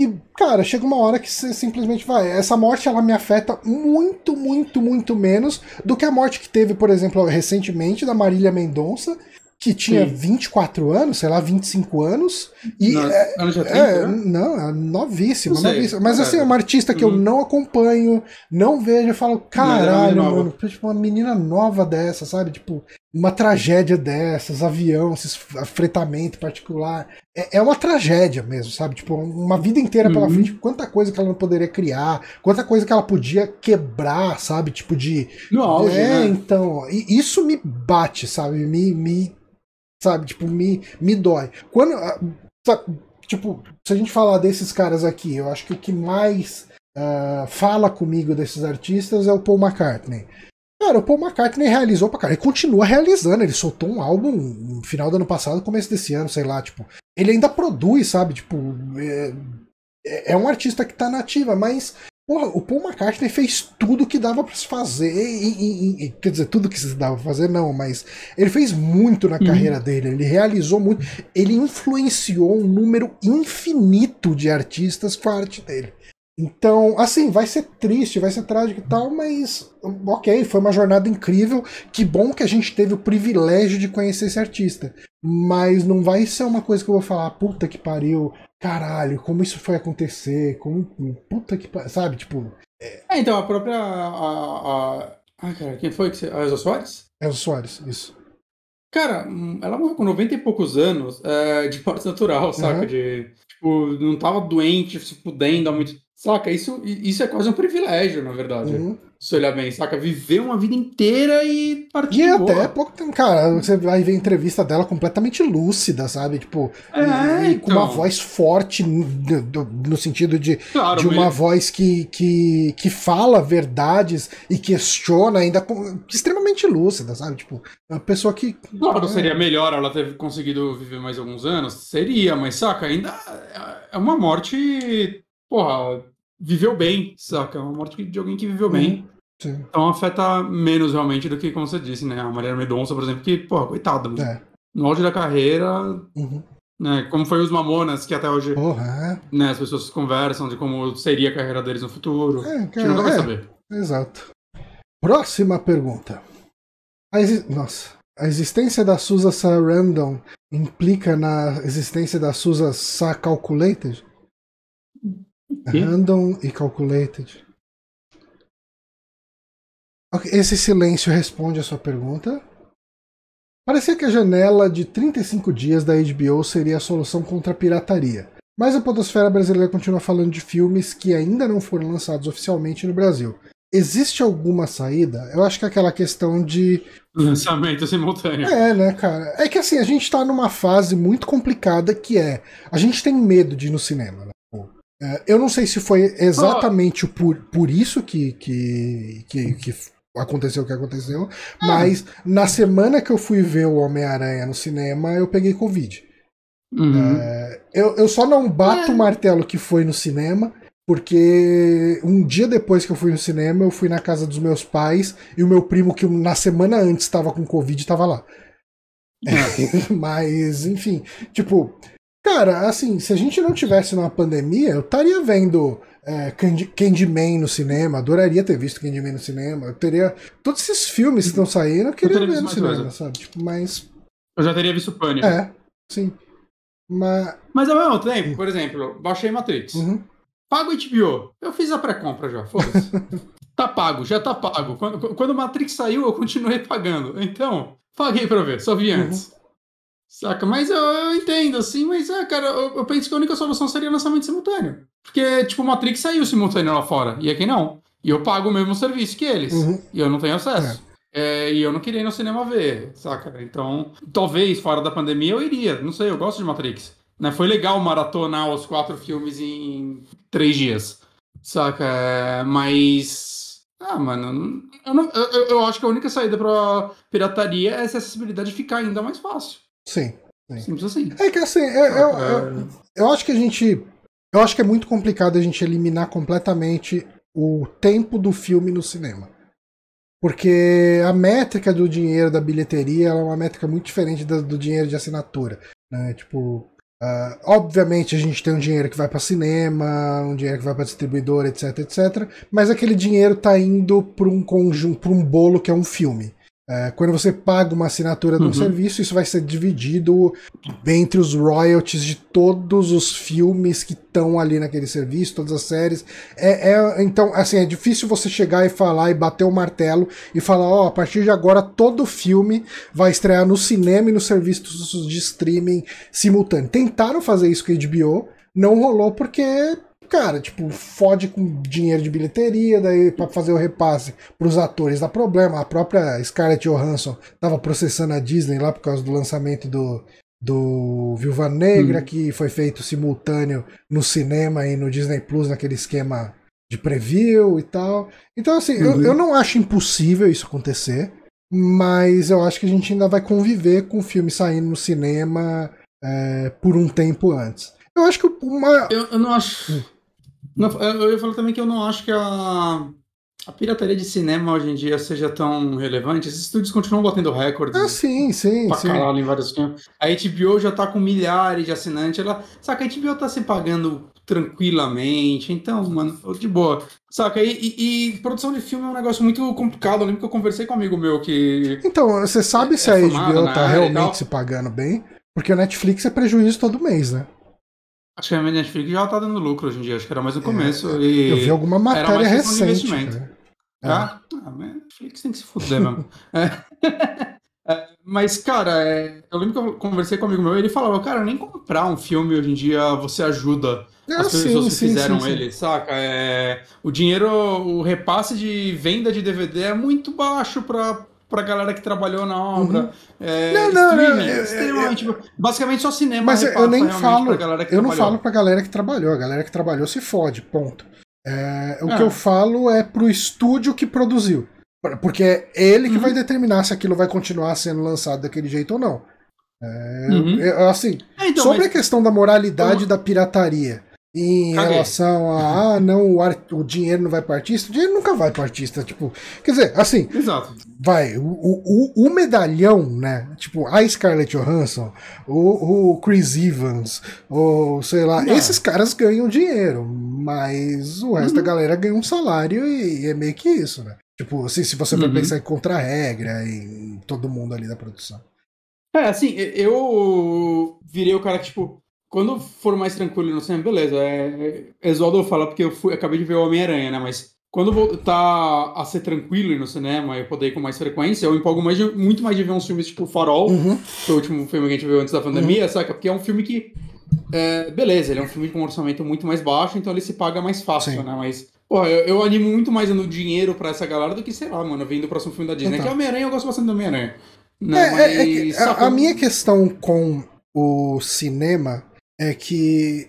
E, cara, chega uma hora que você simplesmente vai. Essa morte ela me afeta muito, muito, muito menos do que a morte que teve, por exemplo, recentemente da Marília Mendonça que tinha Sim. 24 anos, sei lá, 25 anos. E Nossa, é, ela já tem, é, né? não, é novíssima, novíssima. Mas assim, é uma artista que uhum. eu não acompanho, não vejo, eu falo, caralho, mano, tipo, uma menina nova dessa, sabe? Tipo, uma tragédia dessas, avião, esses fretamento particular. É, é uma tragédia mesmo, sabe? Tipo, uma vida inteira pela uhum. frente, quanta coisa que ela não poderia criar, quanta coisa que ela podia quebrar, sabe? Tipo de. No auge, é, né? então. isso me bate, sabe? Me, me sabe? Tipo, me, me dói. Quando. Ah, tipo, se a gente falar desses caras aqui, eu acho que o que mais uh, fala comigo desses artistas é o Paul McCartney. Cara, o Paul McCartney realizou pra cara. Ele continua realizando. Ele soltou um álbum no final do ano passado, começo desse ano, sei lá. Tipo, ele ainda produz, sabe? Tipo, é, é, é um artista que tá nativa, mas Porra, o Paul McCartney fez tudo que dava para se fazer. E, e, e, quer dizer, tudo que se dava pra fazer, não, mas ele fez muito na uhum. carreira dele. Ele realizou muito. Ele influenciou um número infinito de artistas com a arte dele. Então, assim, vai ser triste, vai ser trágico e tal, mas ok, foi uma jornada incrível. Que bom que a gente teve o privilégio de conhecer esse artista. Mas não vai ser uma coisa que eu vou falar, puta que pariu, caralho, como isso foi acontecer, como. Puta que pariu, sabe? Tipo. É... é, então, a própria. A, a... Ah, cara, quem foi que você. A Elza Soares? Elza Soares, isso. Cara, ela morreu com 90 e poucos anos é, de morte natural, saca? Uhum. De, tipo, não tava doente, se pudendo há muito Saca? Isso, isso é quase um privilégio, na verdade. Uhum. Se olhar bem, saca? Viver uma vida inteira e partir. E até pouco tempo, cara, você vai ver entrevista dela completamente lúcida, sabe? Tipo, é, e, então. com uma então. voz forte no, no sentido de, claro, de uma voz que, que, que fala verdades e questiona ainda com, extremamente lúcida, sabe? Tipo, uma pessoa que. Claro, é... seria melhor ela ter conseguido viver mais alguns anos? Seria, mas saca, ainda é uma morte. Porra, viveu bem, saca? É uma morte de alguém que viveu bem. Sim. Então afeta menos realmente do que, como você disse, né? A Maria Medonça, por exemplo, que, pô, coitada. É. No auge da carreira, uhum. né? Como foi os Mamonas, que até hoje Porra, é. né, as pessoas conversam de como seria a carreira deles no futuro. É, cara, a nunca vai é, saber. Exato. Próxima pergunta. Nossa, a existência da SUSA Random implica na existência da SUSA SA Calculated? Random e Calculated. Esse silêncio responde a sua pergunta. Parecia que a janela de 35 dias da HBO seria a solução contra a pirataria. Mas a podosfera brasileira continua falando de filmes que ainda não foram lançados oficialmente no Brasil. Existe alguma saída? Eu acho que é aquela questão de. Lançamento simultâneo. É, né, cara? É que assim, a gente tá numa fase muito complicada que é. A gente tem medo de ir no cinema, né? É, eu não sei se foi exatamente oh. por, por isso que, que, que, que aconteceu o que aconteceu, ah. mas na semana que eu fui ver o Homem-Aranha no cinema, eu peguei Covid. Uhum. É, eu, eu só não bato é. o martelo que foi no cinema, porque um dia depois que eu fui no cinema, eu fui na casa dos meus pais e o meu primo, que na semana antes estava com Covid, estava lá. É. mas, enfim, tipo, cara, assim, se a gente não tivesse numa pandemia, eu estaria vendo é, Candy, Candyman no cinema, adoraria ter visto Candyman no cinema. Eu teria. Todos esses filmes que estão saindo, eu queria eu ver no cinema, coisa. sabe? Tipo, mas. Eu já teria visto Pânico. É, sim. Mas... mas ao mesmo tempo, por exemplo, baixei Matrix. Uhum. Pago HBO. Eu fiz a pré-compra já, foda-se. tá pago, já tá pago. Quando, quando Matrix saiu, eu continuei pagando. Então, paguei pra ver, só vi uhum. antes. Uhum. Saca? Mas eu, eu, entendo, assim, mas, é, cara, eu, eu, penso que a única solução seria lançamento simultâneo. Porque, tipo, Matrix saiu simultâneo lá fora, e aqui não. E eu pago o mesmo serviço que eles. Uhum. E eu não tenho acesso. É. É, e eu não queria ir no cinema ver, saca? Então, talvez fora da pandemia eu iria. Não sei, eu gosto de Matrix. Né? Foi legal maratonar os quatro filmes em três dias, saca? É, mas. Ah, mano, eu, não, eu, eu, acho que a única saída pra pirataria é essa acessibilidade ficar ainda mais fácil. Sim. sim. Simples assim. É que assim, eu, eu, eu, eu acho que a gente. Eu acho que é muito complicado a gente eliminar completamente o tempo do filme no cinema. Porque a métrica do dinheiro da bilheteria é uma métrica muito diferente do, do dinheiro de assinatura. Né? Tipo, uh, obviamente a gente tem um dinheiro que vai para cinema, um dinheiro que vai para distribuidor, etc, etc. Mas aquele dinheiro tá indo para um conjunto, para um bolo que é um filme. É, quando você paga uma assinatura de um uhum. serviço, isso vai ser dividido entre os royalties de todos os filmes que estão ali naquele serviço, todas as séries. É, é, então, assim, é difícil você chegar e falar e bater o martelo e falar: ó, oh, a partir de agora todo filme vai estrear no cinema e nos serviços de streaming simultâneo. Tentaram fazer isso com a HBO, não rolou porque cara, tipo, fode com dinheiro de bilheteria, daí para fazer o repasse pros atores dá problema. A própria Scarlett Johansson tava processando a Disney lá por causa do lançamento do, do Viúva Negra, hum. que foi feito simultâneo no cinema e no Disney Plus, naquele esquema de preview e tal. Então, assim, uhum. eu, eu não acho impossível isso acontecer, mas eu acho que a gente ainda vai conviver com o filme saindo no cinema é, por um tempo antes. Eu acho que uma. Eu, eu não acho. Não, eu ia falar também que eu não acho que a, a pirataria de cinema hoje em dia seja tão relevante. Esses estúdios continuam batendo recordes. Ah, sim, sim. Pra sim. caralho em vários filmes. A HBO já tá com milhares de assinantes. Ela, saca, a HBO tá se pagando tranquilamente. Então, mano, de boa. Saca? E, e, e, produção de filme é um negócio muito complicado. Eu lembro que eu conversei com um amigo meu que. Então, você sabe é, se a é HBO tá realmente se pagando bem? Porque o Netflix é prejuízo todo mês, né? Acho que a Netflix já tá dando lucro hoje em dia, acho que era mais no é, começo. É, e eu vi alguma matéria recente. Né? Ah, a Netflix tem que se fuder mesmo. é. É, mas, cara, é, eu lembro que eu conversei com um amigo meu e ele falava, cara, nem comprar um filme hoje em dia você ajuda é, as pessoas sim, que sim, fizeram sim, ele, saca? É, o dinheiro, o repasse de venda de DVD é muito baixo para pra galera que trabalhou na obra. Uhum. É, não, não, não, extremamente. Eu, basicamente só cinema. Mas eu nem falo. eu trabalhou. não falo pra galera que trabalhou. A galera que trabalhou se fode, ponto. É, o é. que eu falo é pro estúdio que produziu. Porque é ele que uhum. vai determinar se aquilo vai continuar sendo lançado daquele jeito ou não. É, uhum. assim, é, então, sobre mas... a questão da moralidade da pirataria em Caguei. relação a ah, não, o, o, dinheiro não vai para artista, o dinheiro nunca vai para artista, tipo, quer dizer, assim, Exato. vai, o, o, o, medalhão, né, tipo, a Scarlett Johansson, o, o Chris Evans, ou sei lá, não. esses caras ganham dinheiro, mas o resto uhum. da galera ganha um salário e, e, é meio que isso, né. Tipo, assim, se você for uhum. pensar em contra-regra, em todo mundo ali da produção. É, assim, eu virei o cara que, tipo, quando for mais tranquilo no cinema, beleza. É, é Exaldo fala porque eu fui, acabei de ver o Homem-Aranha, né? Mas quando voltar a ser tranquilo no cinema e poder ir com mais frequência, eu empolgo mais de, muito mais de ver uns filmes tipo Farol, uhum. que é o último filme que a gente viu antes da pandemia, uhum. saca? Porque é um filme que. É, beleza, ele é um filme com um orçamento muito mais baixo, então ele se paga mais fácil, Sim. né? Mas Pô, eu, eu, animo muito mais no dinheiro pra essa galera do que, sei lá, mano, vendo o próximo filme da Disney. Então. Que é Homem-Aranha, eu gosto bastante do Homem-Aranha. Né? É, Mas... é, é a, a, minha questão com o cinema é que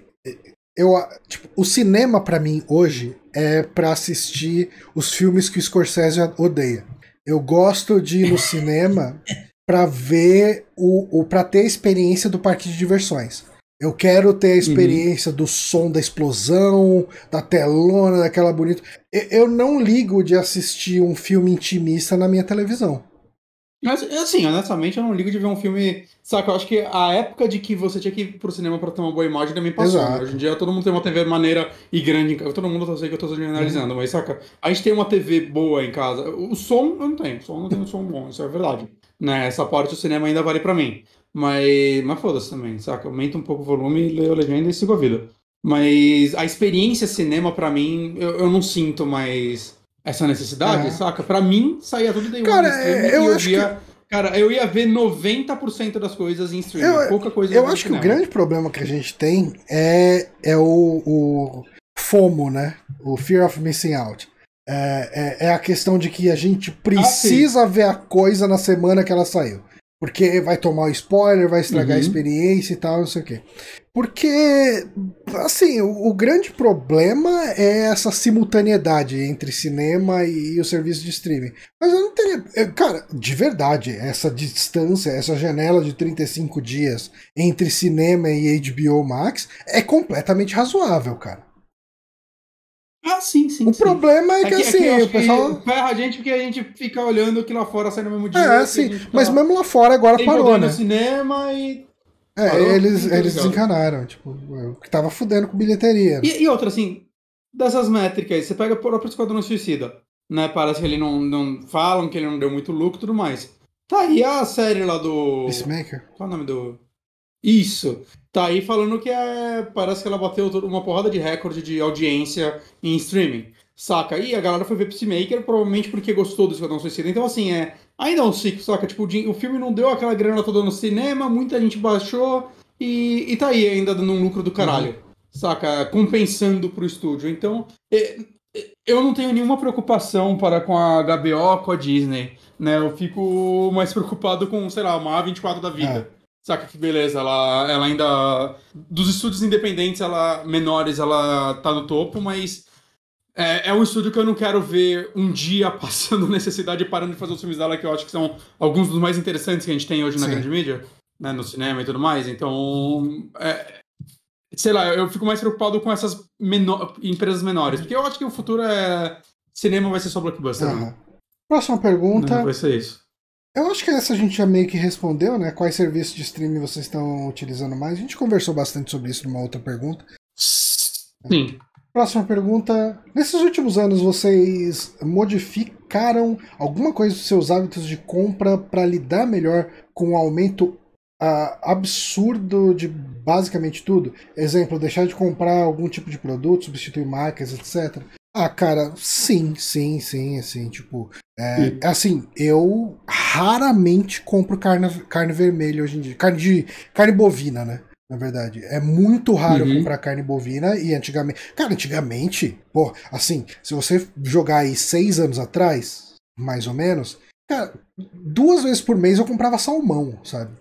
eu, tipo, o cinema para mim hoje é para assistir os filmes que o Scorsese odeia. Eu gosto de ir no cinema para ver o, o para ter a experiência do parque de diversões. Eu quero ter a uhum. experiência uhum. do som da explosão, da telona, daquela bonita. Eu não ligo de assistir um filme intimista na minha televisão. Mas, assim, honestamente, eu não ligo de ver um filme. Saca, eu acho que a época de que você tinha que ir pro cinema pra ter uma boa imagem também passou. Né? Hoje em dia todo mundo tem uma TV maneira e grande em casa. Todo mundo, eu sei que eu tô generalizando, uhum. mas saca, a gente tem uma TV boa em casa. O som eu não tenho, o som não tem um som bom, isso é verdade. Né? Essa parte do cinema ainda vale pra mim. Mas, mas foda-se também, saca? Aumenta um pouco o volume, lê a legenda e sigo a vida. Mas a experiência cinema, para mim, eu, eu não sinto mais essa necessidade, é. saca? Para mim, saía tudo de Cara, é, eu, eu acho via... que... Cara, eu ia ver 90% das coisas em streaming, eu, pouca coisa Eu acho que o grande problema que a gente tem é, é o, o FOMO, né? O Fear of Missing Out. É, é, é, a questão de que a gente precisa ah, ver a coisa na semana que ela saiu. Porque vai tomar o spoiler, vai estragar uhum. a experiência e tal, não sei o quê. Porque, assim, o, o, grande problema é essa simultaneidade entre cinema e, e o serviço de streaming. Mas eu não teria. Cara, de verdade, essa distância, essa janela de 35 dias entre cinema e HBO Max é completamente razoável, cara. Ah, sim, sim. O sim. problema é que, é que assim, é o pessoal. Ferra a gente porque a gente fica olhando que lá fora sai no mesmo dia. É, sim. Mas lá... mesmo lá fora agora Tem parou, né? no cinema e. É, parou, eles, eles desencanaram, tipo, o que tava fudendo com bilheteria. E, e outra, assim, dessas métricas, você pega o próprio Esquadrão Suicida, né? Parece que ele não, não. Falam que ele não deu muito lucro e tudo mais. Tá aí a série lá do. Peacemaker? Qual é o nome do. Isso. Tá aí falando que é. Parece que ela bateu uma porrada de recorde de audiência em streaming. Saca? E a galera foi ver Peacemaker, provavelmente porque gostou do Esquadrão Suicida. Então, assim, é. Ainda é um ciclo, saca? Tipo, o filme não deu aquela grana toda no cinema, muita gente baixou e, e tá aí ainda dando um lucro do caralho. Uhum. Saca? Compensando pro estúdio. Então, é, eu não tenho nenhuma preocupação para com a HBO, com a Disney. Né? Eu fico mais preocupado com, sei lá, uma A24 da vida. É. Saca que beleza, ela, ela ainda. Dos estúdios independentes, ela menores, ela tá no topo, mas é, é um estúdio que eu não quero ver um dia passando necessidade e parando de fazer os filmes dela, que eu acho que são alguns dos mais interessantes que a gente tem hoje Sim. na grande mídia, né, no cinema e tudo mais. Então, é, sei lá, eu fico mais preocupado com essas menor, empresas menores, porque eu acho que o futuro é. Cinema vai ser só blockbuster. Uhum. Né? Próxima pergunta. Não, vai ser isso. Eu acho que essa a gente já meio que respondeu, né? Quais serviços de streaming vocês estão utilizando mais? A gente conversou bastante sobre isso numa outra pergunta. Sim. Próxima pergunta. Nesses últimos anos, vocês modificaram alguma coisa dos seus hábitos de compra para lidar melhor com o aumento uh, absurdo de basicamente tudo? Exemplo, deixar de comprar algum tipo de produto, substituir marcas, etc. Ah, cara, sim, sim, sim, assim, tipo, é, assim, eu raramente compro carne, carne vermelha hoje em dia, carne de, carne bovina, né, na verdade, é muito raro uhum. comprar carne bovina e antigamente, cara, antigamente, pô, assim, se você jogar aí seis anos atrás, mais ou menos, cara, duas vezes por mês eu comprava salmão, sabe,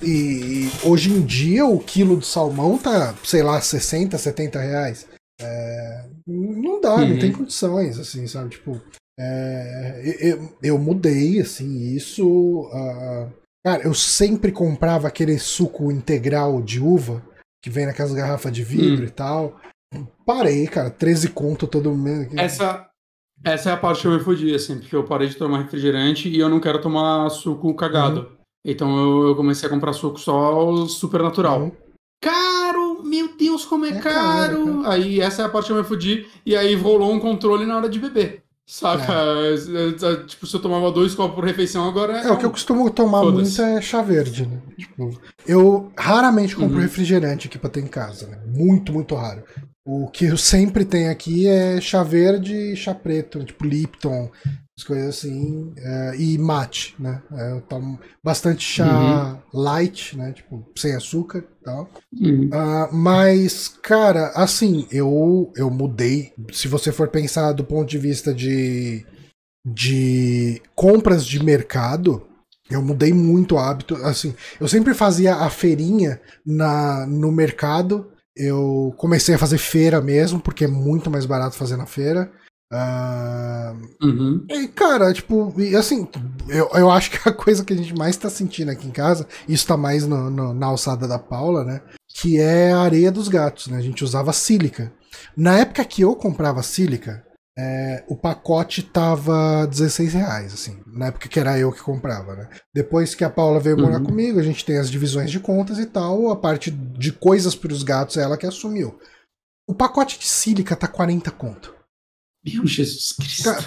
e, e hoje em dia o quilo de salmão tá, sei lá, 60, 70 reais, é, não dá, uhum. não tem condições, assim, sabe? Tipo, é, eu, eu mudei, assim, isso. Uh, cara, eu sempre comprava aquele suco integral de uva que vem naquelas garrafas de vidro uhum. e tal. Parei, cara, 13 conto todo mês. Essa, essa é a parte que eu me fodi, assim, porque eu parei de tomar refrigerante e eu não quero tomar suco cagado. Uhum. Então eu, eu, comecei a comprar suco só super natural. Uhum. Meu Deus, como é, é caro! caro. Aí essa é a parte que eu me fudi. E aí rolou um controle na hora de beber. Saca? É. Tipo, se eu tomava dois copos por refeição, agora. É, é o que eu costumo tomar muito é chá verde, né? Tipo, eu raramente compro uhum. refrigerante aqui pra ter em casa, né? Muito, muito raro. O que eu sempre tenho aqui é chá verde e chá preto, tipo Lipton, as coisas assim, é, e mate, né? É, eu tomo bastante chá uhum. light, né? Tipo, sem açúcar e tal. Uhum. Uh, mas, cara, assim, eu, eu mudei. Se você for pensar do ponto de vista de, de compras de mercado, eu mudei muito o hábito. Assim, eu sempre fazia a feirinha na, no mercado eu comecei a fazer feira mesmo, porque é muito mais barato fazer na feira. Uh, uhum. E, cara, tipo, e assim, eu, eu acho que a coisa que a gente mais tá sentindo aqui em casa, isso tá mais no, no, na alçada da Paula, né? Que é a areia dos gatos, né? A gente usava sílica. Na época que eu comprava sílica, é, o pacote tava 16 reais, assim, na época que era eu que comprava, né? Depois que a Paula veio morar uhum. comigo, a gente tem as divisões de contas e tal, a parte de coisas para os gatos é ela que assumiu. O pacote de sílica tá 40 conto. Meu Jesus Cristo. Tá,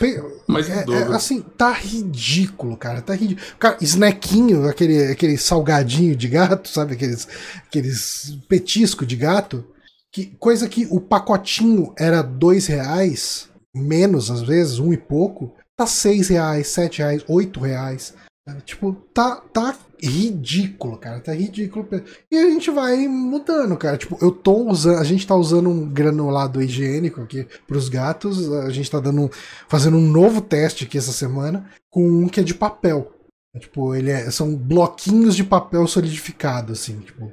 Mas é, é, assim, tá ridículo, cara. Tá ridículo. Cara, snackinho, aquele, aquele salgadinho de gato, sabe? Aqueles, aqueles petisco de gato. Que, coisa que o pacotinho era dois reais menos às vezes, um e pouco, tá seis reais, sete reais, oito reais. Tipo, tá, tá ridículo, cara. Tá ridículo. E a gente vai mudando, cara. Tipo, eu tô usando. A gente tá usando um granulado higiênico aqui pros gatos. A gente tá dando, fazendo um novo teste aqui essa semana com um que é de papel. Tipo, ele é, são bloquinhos de papel solidificado, assim. Tipo,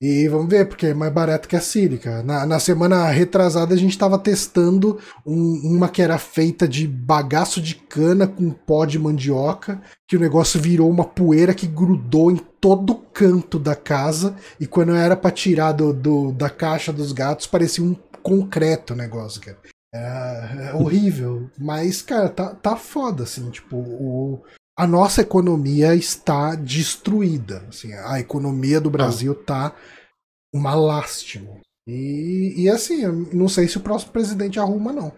e vamos ver, porque é mais barato que a sílica. Na, na semana retrasada a gente estava testando um, uma que era feita de bagaço de cana com pó de mandioca, que o negócio virou uma poeira que grudou em todo canto da casa, e quando era para tirar do, do, da caixa dos gatos parecia um concreto o negócio, cara. É, é horrível, mas, cara, tá, tá foda, assim, tipo, o, a nossa economia está destruída. Assim, a economia do Brasil está uma lástima. E, e assim, eu não sei se o próximo presidente arruma, não.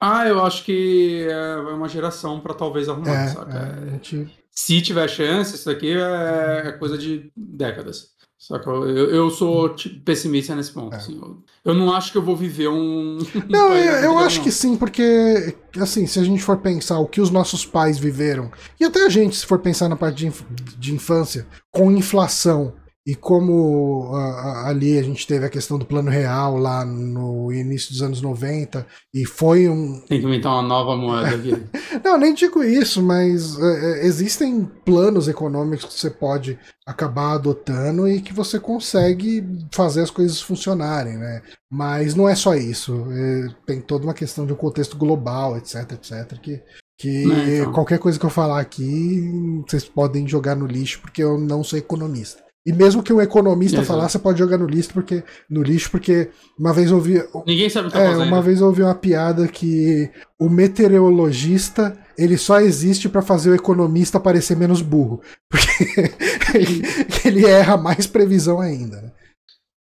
Ah, eu acho que é uma geração para talvez arrumar, é, saca? É, gente... Se tiver chance, isso daqui é, é coisa de décadas. Saca? Eu, eu sou tipo, pessimista nesse ponto. É. Assim. Eu, eu, não acho que eu vou viver um. Não, eu, eu acho não. que sim, porque, assim, se a gente for pensar o que os nossos pais viveram, e até a gente, se for pensar na parte de, inf de infância, com inflação e como uh, ali a gente teve a questão do plano real lá no início dos anos 90, e foi um. Tem que inventar uma nova moeda aqui. Não, nem digo isso, mas uh, existem planos econômicos que você pode acabar adotando e que você consegue fazer as coisas funcionarem, né? Mas não é só isso. É, tem toda uma questão de um contexto global, etc, etc, que. Que é, então. qualquer coisa que eu falar aqui, vocês podem jogar no lixo, porque eu não sou economista. E mesmo que um economista Exato. falar, você pode jogar no lixo, porque no lixo, porque uma vez eu ouvi. Ninguém sabe o que tá é, Uma vez eu ouvi uma piada que o meteorologista ele só existe para fazer o economista parecer menos burro. Porque ele erra mais previsão ainda. Né?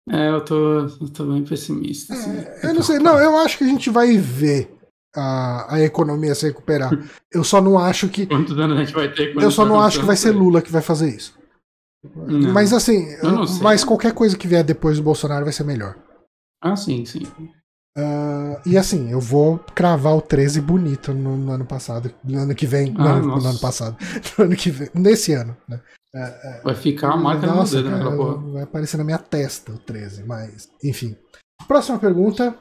É, eu tô, eu tô bem pessimista. Assim. É, eu não sei, não, eu acho que a gente vai ver a, a economia se recuperar. Eu só não acho que. Quantos anos a gente vai ter? Eu só não acho que vai ser Lula que vai fazer isso. Não. Mas assim, mas qualquer coisa que vier depois do Bolsonaro vai ser melhor. Ah, sim, sim. Uh, e assim, eu vou cravar o 13 bonito no, no ano passado. No ano que vem. Ah, no, ano, no, ano, passado. No ano que vem. Nesse ano, né? Uh, vai ficar a marca nossa, no dedo, cara, né, Vai aparecer na minha testa o 13, mas. Enfim. Próxima pergunta.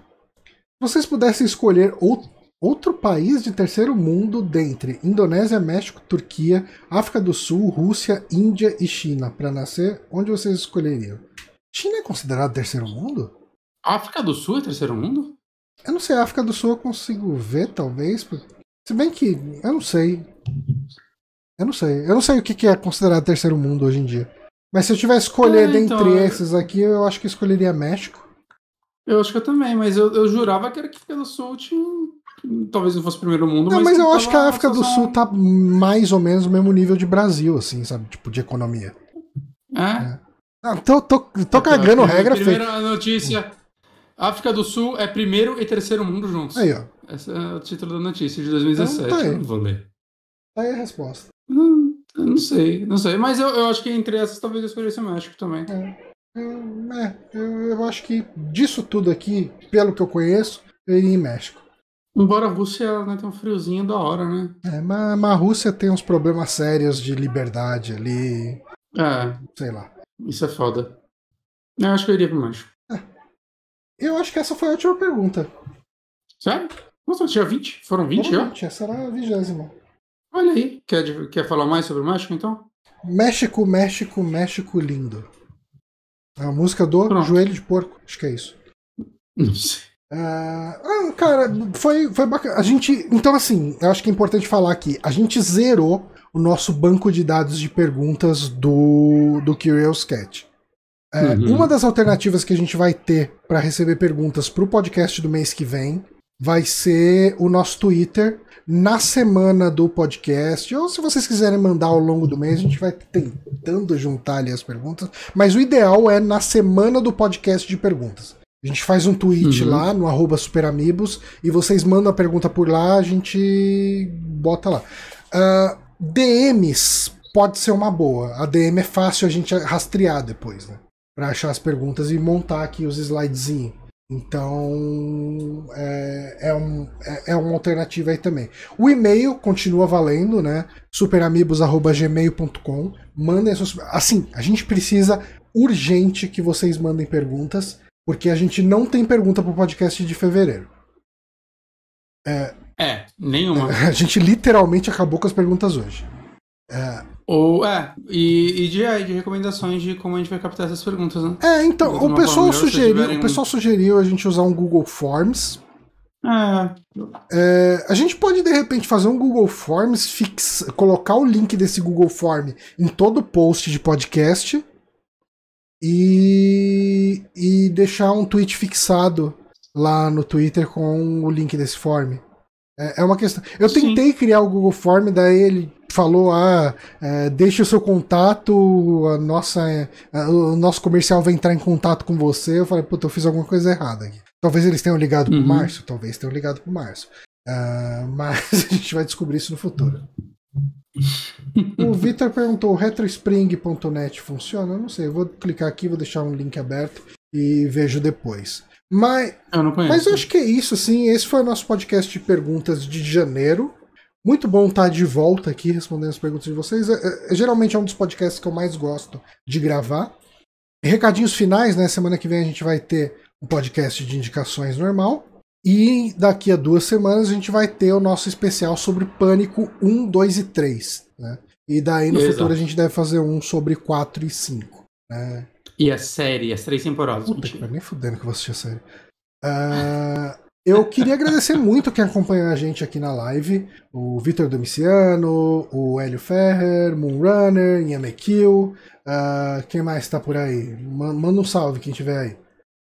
Se vocês pudessem escolher outro Outro país de terceiro mundo dentre Indonésia, México, Turquia, África do Sul, Rússia, Índia e China para nascer, onde vocês escolheriam? China é considerado terceiro mundo? África do Sul é terceiro mundo? Eu não sei, África do Sul eu consigo ver, talvez. Se bem que eu não sei. Eu não sei. Eu não sei o que é considerado terceiro mundo hoje em dia. Mas se eu tivesse escolher é, dentre então, esses aqui, eu acho que escolheria México. Eu acho que eu também, mas eu, eu jurava que era que do Sul tinha talvez não fosse o primeiro mundo, não, mas, mas eu acho que a África do Sul tá mais ou menos no mesmo nível de Brasil, assim, sabe? Tipo, de economia. É? é. Não, tô, tô, tô cagando regra, Primeira notícia. África do Sul é primeiro e terceiro mundo juntos. Aí, ó. Esse é o título da notícia de 2017. Então, tá aí. eu não vou ler. Tá aí a resposta. Eu não sei, não sei. Mas eu, eu acho que entre essas talvez eu escolhesse o México também. Hum, É, eu, eu acho que disso tudo aqui, pelo que eu conheço, eu iria em México. Embora a Rússia né, tem um friozinho da hora, né? É, mas, mas a Rússia tem uns problemas sérios de liberdade ali, É, sei lá. isso é foda. Eu acho que eu iria pro México. Eu acho que essa foi a última pergunta. Sério? Nossa, tinha 20? Foram 20 já? Provavelmente, essa era a vigésima. Olha aí. Quer, quer falar mais sobre o México, então? México, México, México lindo. É a música do Pronto. Joelho de Porco. Acho que é isso. Não sei. Ah, cara, foi, foi bacana. A gente. Então, assim, eu acho que é importante falar aqui. A gente zerou o nosso banco de dados de perguntas do, do Curious Cat. É, Uhum. Uma das alternativas que a gente vai ter para receber perguntas para o podcast do mês que vem vai ser o nosso Twitter na semana do podcast. Ou se vocês quiserem mandar ao longo do mês, a gente vai tentando juntar ali as perguntas. Mas o ideal é na semana do podcast de perguntas. A gente faz um tweet Uhum. lá no arroba superamigos e vocês mandam a pergunta por lá, a gente bota lá. Ah, DMs pode ser uma boa. A DM é fácil a gente rastrear depois, né? Pra achar as perguntas e montar aqui os slidezinhos. Então é, é, um, é, é uma alternativa aí também. O e-mail continua valendo, né? superamigos.gmail.com. Mandem as suas. Assim, a gente precisa urgente que vocês mandem perguntas, porque a gente não tem pergunta pro podcast de fevereiro. É, nenhuma. A gente literalmente acabou com as perguntas hoje. Ou, é, e, e de, é, de recomendações de como a gente vai captar essas perguntas, né? É, então, o pessoal, sugeriu, tiverem o pessoal sugeriu a gente usar um Google Forms. É, É, a gente pode, de repente, fazer um Google Forms, fix, colocar o link desse Google Form em todo post de podcast e, e deixar um tweet fixado lá no Twitter com o link desse form. É, é uma questão. Eu Sim. tentei criar o Google Form, daí ele falou: ah, é, deixe o seu contato, a nossa, é, o nosso comercial vai entrar em contato com você. Eu falei: puta, eu fiz alguma coisa errada aqui. Talvez eles tenham ligado pro Uhum. Márcio, talvez tenham ligado pro Márcio. Ah, mas a gente vai descobrir isso no futuro. O Victor perguntou: retrospring.net funciona? Eu não sei, eu vou clicar aqui, vou deixar um link aberto e vejo depois. Mas, eu mas eu acho que é isso, assim. Esse foi o nosso podcast de perguntas de janeiro. Muito bom estar de volta aqui respondendo as perguntas de vocês. É, é, geralmente é um dos podcasts que eu mais gosto de gravar. Recadinhos finais, né? Semana que vem a gente vai ter um podcast de indicações normal. E daqui a duas semanas a gente vai ter o nosso especial sobre Pânico 1, 2 e 3. Né? E daí no Exato. futuro a gente deve fazer um sobre 4 e 5. Né? E a série, as três temporadas. Puta que nem fudendo que eu vou assistir a série. Ah, eu queria agradecer muito quem acompanhou a gente aqui na live. O Vitor Domiciano, o Hélio Ferrer, Moonrunner, Ian McKill. ah, quem mais tá por aí? Ma- Manda um salve quem tiver aí.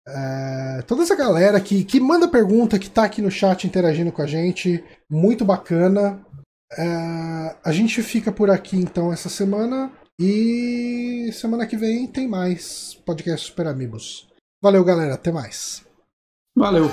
Ah, toda essa galera que, que manda pergunta, que tá aqui no chat interagindo com a gente. Muito bacana. Ah, a gente fica por aqui então essa semana. E semana que vem tem mais podcast Super Amigos. Valeu, galera. Até mais. Valeu.